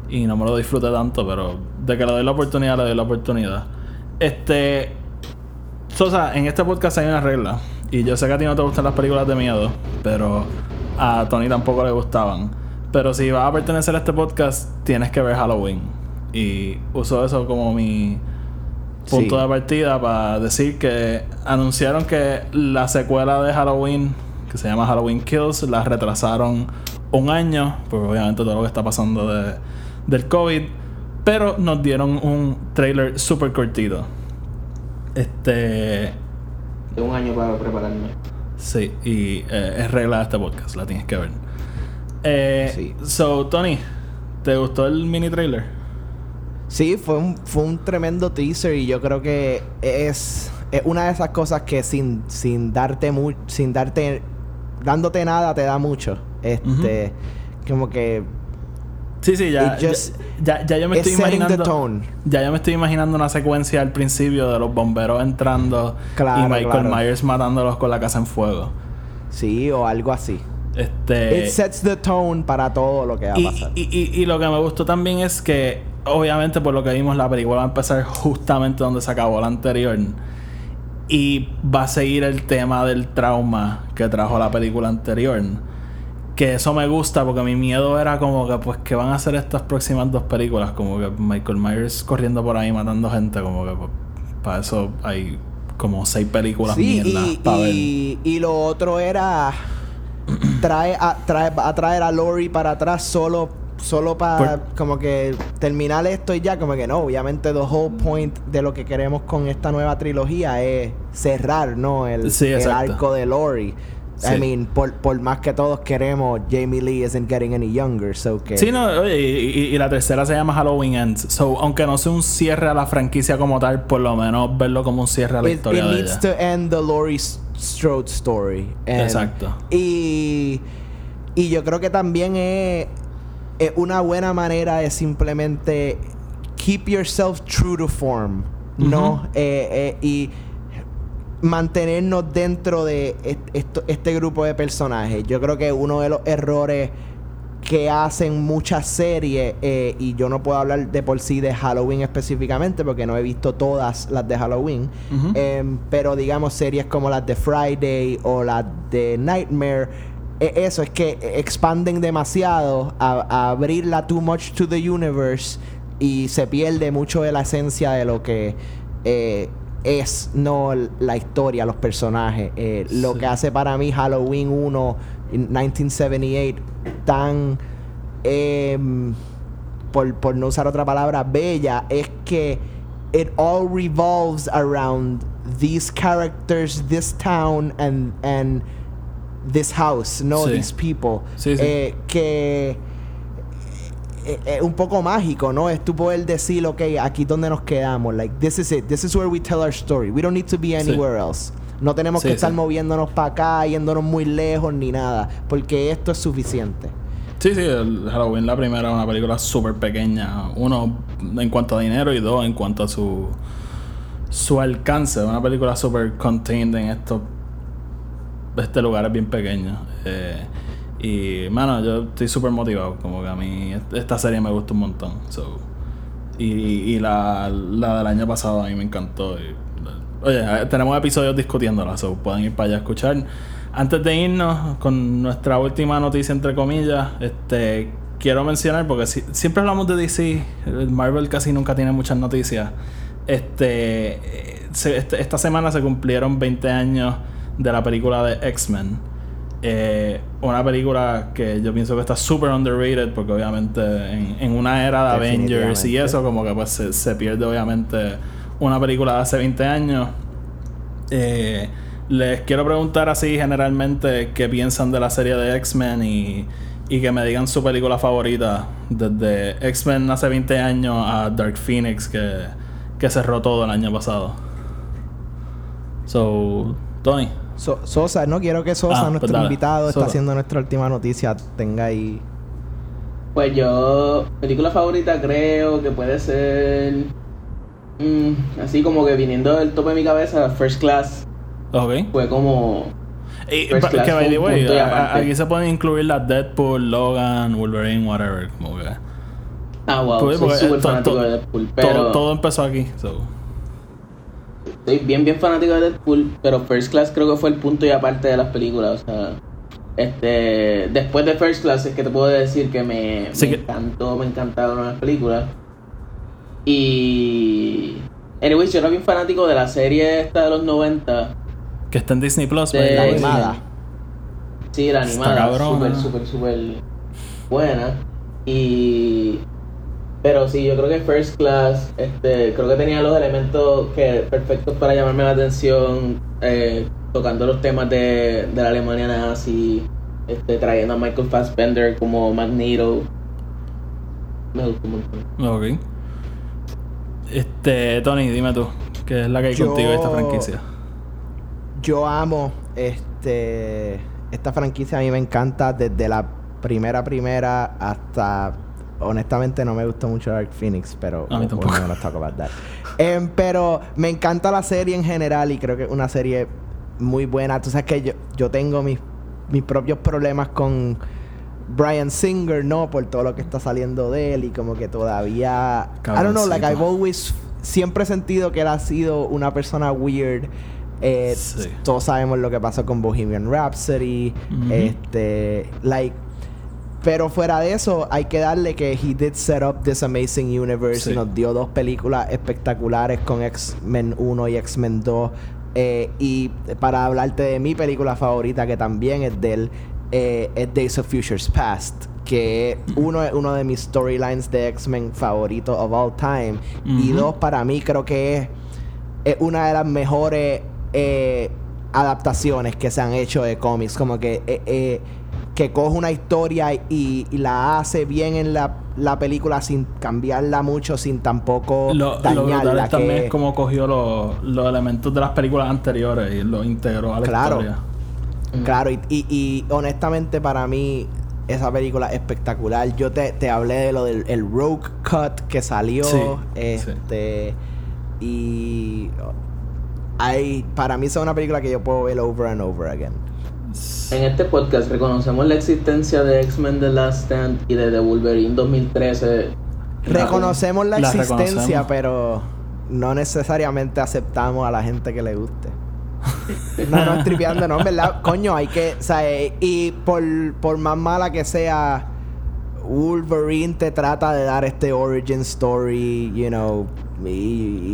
y, y no me lo disfrute tanto, pero de que le doy la oportunidad, le doy la oportunidad. Este, Sosa, en este podcast hay una regla. Y yo sé que a ti no te gustan las películas de miedo, pero a Tony tampoco le gustaban. Pero si vas a pertenecer a este podcast, tienes que ver Halloween. Y uso eso como mi punto Sí. de partida para decir que anunciaron que la secuela de Halloween, que se llama Halloween Kills, la retrasaron un año, porque obviamente todo lo que está pasando de, del COVID. Pero nos dieron un trailer súper cortito. Este. Tengo un año para prepararme. Sí, y eh, es regla de este podcast, la tienes que ver. Eh, Sí. So, Tony, ¿te gustó el mini trailer? Sí, fue un, fue un tremendo teaser y yo creo que es, es una de esas cosas que sin, sin darte mu sin darte dándote nada te da mucho. Este como que Sí, sí, ya, just- ya, ya yo me estoy imaginando. Ya yo me estoy imaginando una secuencia al principio de los bomberos entrando Claro, y Michael claro. Myers matándolos con la casa en fuego. sí o algo así. Este. It sets the tone para todo lo que va a y, pasar. y, y- y lo que me gustó también es que, obviamente, por lo que vimos, la película va a empezar justamente donde se acabó la anterior. Y va a seguir el tema del trauma que trajo la película anterior. Que eso me gusta porque mi miedo era como que, pues, ¿qué van a hacer estas próximas dos películas? Como que Michael Myers corriendo por ahí matando gente. Como que, pues, para eso hay como seis películas Sí, mierdas y, para ver. y, y lo otro era trae a, trae, va a traer a Lori para atrás solo solo para Por- como que terminar esto y ya como que no obviamente the whole point de lo que queremos con esta nueva trilogía es cerrar no el, Sí, el exacto. arco de Lori Sí. I mean por, por más que todos queremos Jamie Lee isn't getting any younger so que Sí, no, y, y- y la tercera se llama Halloween Ends. So, aunque no sea un cierre a la franquicia como tal, por lo menos verlo como un cierre a la it, historia it de needs ella. to end the Laurie Strode story. And- Exacto. Y, y yo creo que también es, es una buena manera de simplemente keep yourself true to form, ¿no? Eh, eh, y mantenernos dentro de est- esto- este grupo de personajes. Yo creo que uno de los errores que hacen muchas series, eh, y yo no puedo hablar de por sí de Halloween específicamente, porque no he visto todas las de Halloween, em, pero digamos series como las de Friday o las de Nightmare, eso es que expanden demasiado a, a abrirla too much to the universe y se pierde mucho de la esencia de lo que eh, es no la historia, los personajes. Eh, Lo que hace para mí Halloween 1 en 1978 tan em, por, por no usar otra palabra bella es que it all revolves around these characters, this town and and this house, no Sí. these people. Sí, sí. Eh, que eh, eh, un poco mágico, ¿no? Es tú poder decir, ok, aquí es donde nos quedamos. Like, this is it. This is where we tell our story. We don't need to be anywhere else. No tenemos que estar moviéndonos para acá, yéndonos muy lejos ni nada. Porque esto es suficiente. Sí, sí, el Halloween la primera es una película súper pequeña. Uno, en cuanto a dinero y dos, en cuanto a su, su alcance. Una película súper contained en estos este lugar es bien pequeño. Eh, y, mano, yo estoy súper motivado. Como que a mí est- esta serie me gusta un montón. So, y, y la, la del año pasado a mí me encantó. y- oye, eh, tenemos episodios discutiéndola, so pueden ir para allá a escuchar. Antes de irnos con nuestra última noticia, entre comillas, este quiero mencionar, porque si- siempre hablamos de DC, el Marvel casi nunca tiene muchas noticias. Este, eh, se- este- esta semana se cumplieron 20 años de la película de X-Men. Eh, una película que yo pienso que está súper underrated porque obviamente en, en una era de Avengers y eso como que pues se, se pierde obviamente una película de hace 20 años. Eh, les quiero preguntar así generalmente qué piensan de la serie de X-Men y, y que me digan su película favorita desde X-Men hace 20 años a Dark Phoenix que, que cerró todo el año pasado. So, Tony. So- Sosa, no quiero que Sosa, Ah, pues nuestro invitado, está haciendo nuestra última noticia, tenga ahí. Pues yo, película favorita creo que puede ser. mm, así como que viniendo del tope de mi cabeza, First Class Ok. fue como. Y, First pa- Class que by the way, aquí se pueden incluir las Deadpool, Logan, Wolverine, whatever. Como que. Ah, wow, Pues, soy eh, to- fanático de Deadpool. Pero Todo, todo empezó aquí. So. Soy bien, bien fanático de Deadpool. Pero First Class creo que fue el punto y aparte de las películas. O sea, este, después de First Class es que te puedo decir que me, Sí me que- encantó, me encantaron las películas. Y. Anyways, yo era bien fanático de la serie esta de los 90. Que está en Disney Plus. De- La animada. Sí, la Está animada, cabrona. súper, súper, súper buena. Y. Pero sí, yo creo que First Class, este, creo que tenía los elementos que perfectos para llamarme la atención, eh, tocando los temas de, de la Alemania nazi, este, trayendo a Michael Fassbender como Magneto. Me gustó un montón. Ok. Este, Tony, dime tú, ¿qué es la que hay Yo- contigo de esta franquicia? Yo amo este esta franquicia a mí me encanta desde la primera primera hasta honestamente no me gustó mucho Dark Phoenix, pero A mí tampoco. talk about that. Em, pero me encanta la serie en general y creo que es una serie muy buena. Tú sabes que yo, yo tengo mis, mis propios problemas con Brian Singer, ¿no? Por todo lo que está saliendo de él y como que todavía... I don't know, like I've always... Siempre he sentido que él ha sido una persona weird. Eh, Sí. Todos sabemos lo que pasó con Bohemian Rhapsody. Este... Like... Pero fuera de eso, hay que darle que he did set up this amazing universe Sí. y nos dio dos películas espectaculares con X-Men 1 y X-Men 2. Eh, y para hablarte de mi película favorita, que también es de él, eh, es Days of Futures Past. Que es uno, uno de mis storylines de X-Men favoritos of all time. Y dos, para mí creo que es, es una de las mejores eh, adaptaciones que se han hecho de cómics. Como que, eh, eh, que coge una historia y, y la hace bien en la, la película sin cambiarla mucho, sin tampoco Lo, lo dañarla. también que- es como cogió los, los elementos de las películas anteriores y los integró a la Claro. historia. Claro, y, y- y honestamente para mí esa película es espectacular. Yo te, te hablé de lo del el Rogue Cut que salió. Sí, este y hay, para mí es una película que yo puedo ver over and over again. En este podcast reconocemos la existencia de X-Men The Last Stand y de The Wolverine 2013. Reconocemos la La existencia, reconocemos. pero no necesariamente aceptamos a la gente que le guste. No, no, tripeando, no, en verdad, coño, hay que, o sea, y por, por más mala que sea, Wolverine te trata de dar este origin story, you know, y,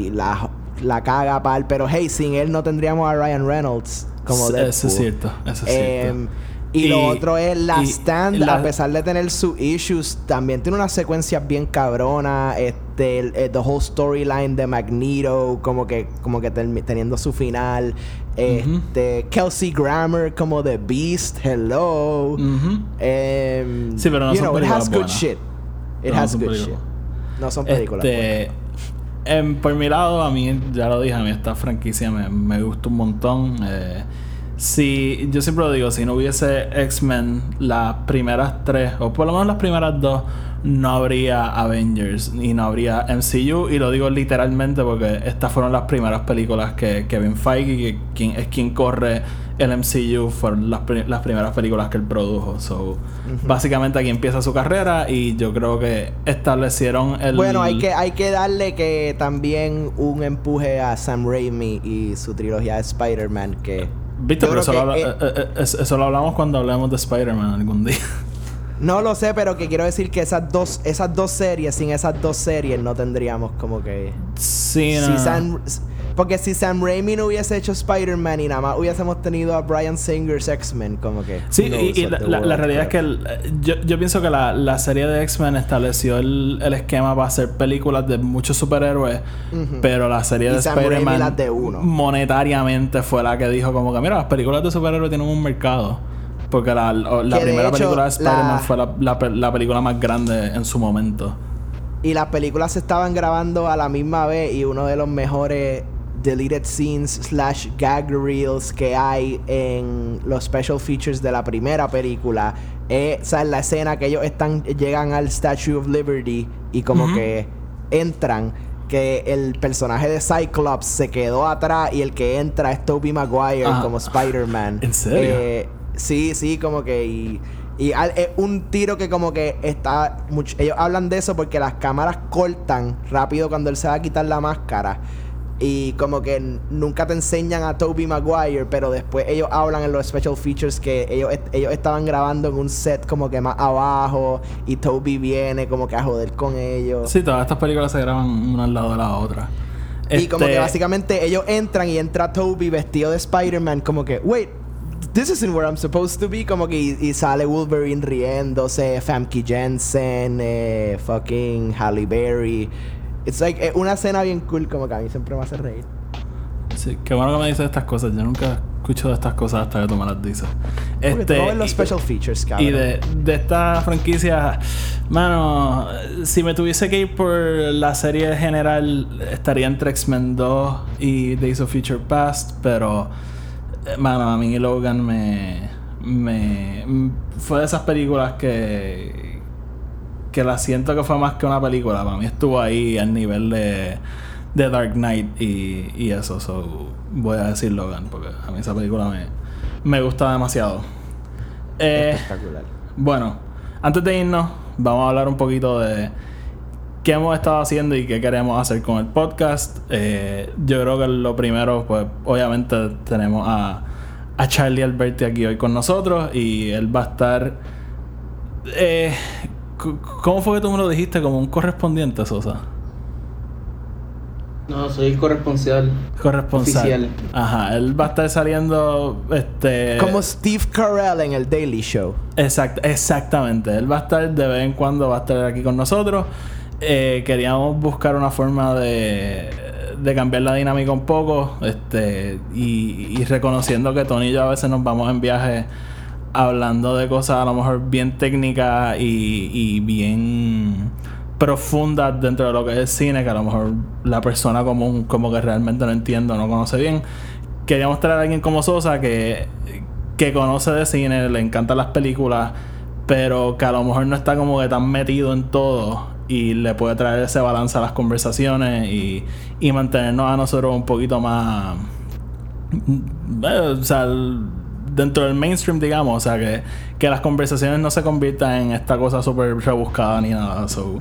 y la, la caga pal, pero hey, sin él no tendríamos a Ryan Reynolds como Eso es Deadpool. cierto, eso es Em, cierto. y, lo otro es la stand, la- a pesar de tener sus issues, también tiene unas secuencias bien cabronas. Este, el, el- the whole storyline de Magneto, como que, como que teniendo su final. Este, Kelsey Grammer como The Beast, hello. Ujú. Em, Sí, pero no you son know, it has good shit. It No has son good shit. No son películas. Este, em, por mi lado, a mí, ya lo dije, a mí esta franquicia me, me gusta un montón. Eh, si, yo siempre lo digo, si no hubiese X-Men las primeras tres, o por lo menos las primeras dos, no habría Avengers y no habría MCU. Y lo digo literalmente porque estas fueron las primeras películas que Kevin Feige, que quien, es quien corre el MCU, fueron las, las primeras películas que él produjo. So, básicamente aquí empieza su carrera y yo creo que establecieron el... Bueno, hay que, hay que darle que también un empuje a Sam Raimi y su trilogía de Spider-Man que... Viste, pero eso, que, lo, eh, eh, eh, eso- eso lo hablamos cuando hablemos de Spider-Man algún día. No lo sé, pero que quiero decir que esas dos, esas dos series, sin esas dos series no tendríamos como que... sí, Si no. Sam- porque si Sam Raimi no hubiese hecho Spider-Man y nada más hubiésemos tenido a Brian Singer's X-Men, como que... Sí, y, y la, la- la realidad es que el- eh, yo, yo pienso que la, la serie de X-Men estableció el, el esquema para hacer películas de muchos superhéroes, pero la serie Y de Spider-Man monetariamente fue la que dijo como que mira, las películas de superhéroes tienen un mercado. Porque la, primera hecho, película de Spider-Man fue la película más grande en su momento. Y las películas se estaban grabando a la misma vez y uno de los mejores deleted scenes slash gag reels que hay en los special features de la primera película es o sea, la escena que ellos están llegan al Statue of Liberty y como que entran que el personaje de Cyclops se quedó atrás y el que entra es Tobey Maguire Ajá. como Spider-Man. ¿En serio? Eh, sí, sí, como que y, y al- es un tiro que como que está mucho, ellos hablan de eso porque las cámaras cortan rápido cuando él se va a quitar la máscara y como que nunca te enseñan a Tobey Maguire, pero después ellos hablan en los special features que ellos, est- ellos estaban grabando en un set como que más abajo y Toby viene como que a joder con ellos. Sí, todas estas películas se graban una al lado de la otra. Y como Este, que básicamente ellos entran y entra Toby vestido de Spider-Man, como que, wait, this isn't where I'm supposed to be. Como que y, y sale Wolverine riéndose, Famke Jensen, eh, fucking Halle Berry. It's like una escena bien cool, como que a mí siempre me hace reír. Sí, qué bueno que me dices estas cosas. Yo nunca escucho de estas cosas hasta que tú me las dices. Porque no ves los y- special features, cabrón. y de, de esta franquicia, mano, si me tuviese que ir por la serie general, estaría entre X-Men 2 y Days of Future Past, pero, eh, mano, a mí Logan me, me. Fue de esas películas que. Que la siento que fue más que una película. Para mí estuvo ahí al nivel de. de Dark Knight y, y eso, so, voy a decir Logan, porque a mí esa película me, me gusta demasiado. Eh, Espectacular. bueno, antes de irnos, vamos a hablar un poquito de qué hemos estado haciendo y qué queremos hacer con el podcast. Eh, yo creo que lo primero, pues, obviamente tenemos a, a Charlie Alberti aquí hoy con nosotros y él va a estar. Eh, ¿Cómo fue que tú me lo dijiste? Como un correspondiente, Sosa. No, soy el corresponsal. Corresponsal. Oficial. Ajá, él va a estar saliendo. Este. Como Steve Carell en el Daily Show. Exact, exactamente. Él va a estar de vez en cuando, va a estar aquí con nosotros. Eh, queríamos buscar una forma de, de cambiar la dinámica un poco. Este, y, y reconociendo que Tony y yo a veces nos vamos en viaje hablando de cosas a lo mejor bien técnicas y, y bien profundas dentro de lo que es el cine, que a lo mejor la persona común como que realmente no entiende o no conoce bien. Queríamos traer a alguien como Sosa que, que conoce de cine, le encantan las películas, pero que a lo mejor no está como que tan metido en todo y le puede traer ese balance a las conversaciones y, y mantenernos a nosotros un poquito más eh, o sea, dentro del mainstream, digamos, o sea, que, que las conversaciones no se conviertan en esta cosa súper rebuscada ni nada. So,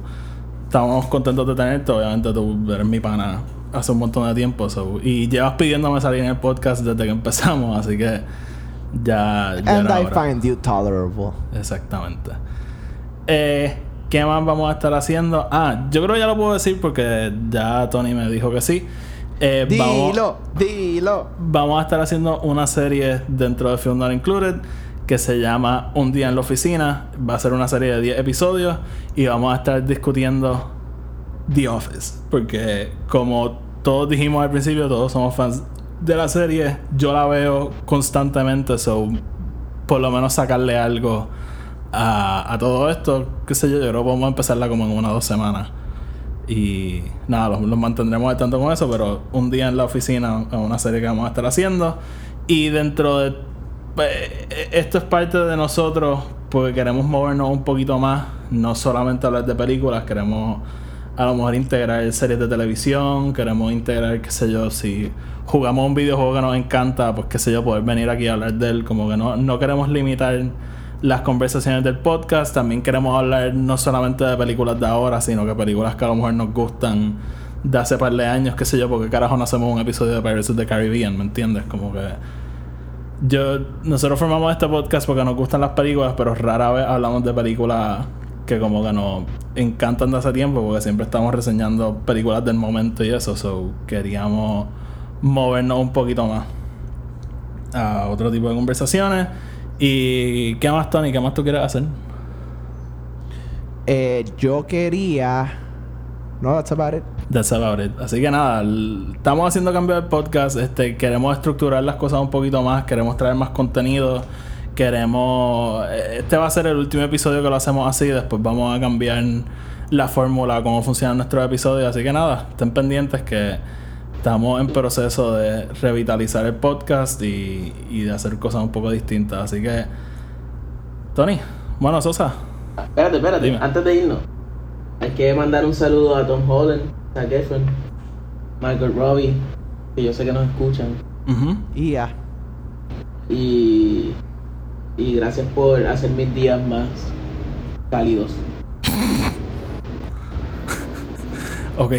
estamos contentos de tenerte. Obviamente, tú eres mi pana hace un montón de tiempo. so, y llevas pidiéndome salir en el podcast desde que empezamos, así que ya. ya And era I hora. find you tolerable. Exactamente. Eh, ¿Qué más vamos a estar haciendo? Ah, yo creo que ya lo puedo decir porque ya Tony me dijo que sí. Eh, vamos- Dilo, dilo. vamos a estar haciendo una serie dentro de Film Not Included que se llama Un día en la oficina. Va a ser una serie de 10 episodios y vamos a estar discutiendo The Office. Porque como todos dijimos al principio, todos somos fans de la serie. Yo la veo constantemente, so por lo menos sacarle algo a, a todo esto. Qué sé yo, yo creo que podemos empezarla como en una o dos semanas. Y nada, los, los mantendremos al tanto con eso, pero un día en la oficina es una serie que vamos a estar haciendo. Y dentro de. pues, eh, esto es parte de nosotros porque queremos movernos un poquito más, no solamente hablar de películas, queremos a lo mejor integrar series de televisión, queremos integrar, qué sé yo, si jugamos un videojuego que nos encanta, pues qué sé yo, poder venir aquí a hablar de él, como que no, no queremos limitar las conversaciones del podcast. También queremos hablar no solamente de películas de ahora, sino que películas que a lo mejor nos gustan de hace par de años, qué sé yo, porque carajo no hacemos un episodio de Pirates of the Caribbean, ¿me entiendes? Como que yo nosotros formamos este podcast porque nos gustan las películas, pero rara vez hablamos de películas que como que nos encantan de hace tiempo, porque siempre estamos reseñando películas del momento y eso, so queríamos movernos un poquito más a otro tipo de conversaciones. ¿Y qué más, Tony? ¿Qué más tú quieres hacer? Eh, yo quería. No, that's about it. That's about it. Así que nada, estamos haciendo cambio del podcast. Este, queremos estructurar las cosas un poquito más. Queremos traer más contenido. Queremos. eh, Este va a ser el último episodio que lo hacemos así. Después vamos a cambiar la fórmula, cómo funcionan nuestros episodios. Así que nada, estén pendientes que estamos en proceso de revitalizar el podcast y, y de hacer cosas un poco distintas. Así que. Tony, bueno, Sosa. Espérate, espérate, Dime. antes de irnos, hay que mandar un saludo a Tom Holland, Zac Efron, Margot Robbie, que yo sé que nos escuchan. Y ya. Y, y gracias por hacer mis días más cálidos. Ok.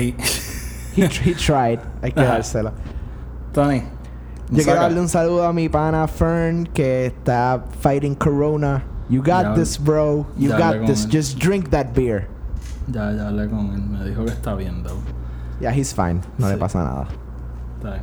He, he tried. Hay que Ajá. dárselo. Tony. Yo quiero darle un saludo a mi pana Fern que está fighting Corona. You got Ya- this, bro. You got this. él. Just drink that beer. Ya, ya hablé con él. Me dijo que está bien, though. Yeah, he's fine. No le Sí. pasa nada. Está bien.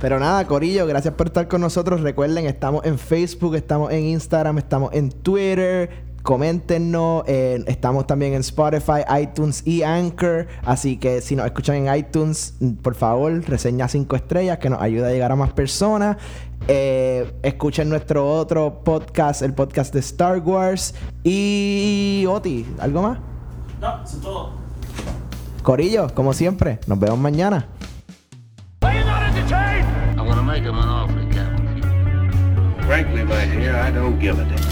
Pero nada, Corillo, gracias por estar con nosotros. Recuerden, estamos en Facebook, estamos en Instagram, estamos en Twitter. Coméntenos, eh, estamos también en Spotify, iTunes y Anchor. Así que si nos escuchan en iTunes, por favor, reseña 5 estrellas que nos ayuda a llegar a más personas. Eh, escuchen nuestro otro podcast, el podcast de Star Wars. Y Oti, ¿algo más? No, eso es todo. Corillo, como siempre, nos vemos mañana. Frankly, my dear, I don't give a damn.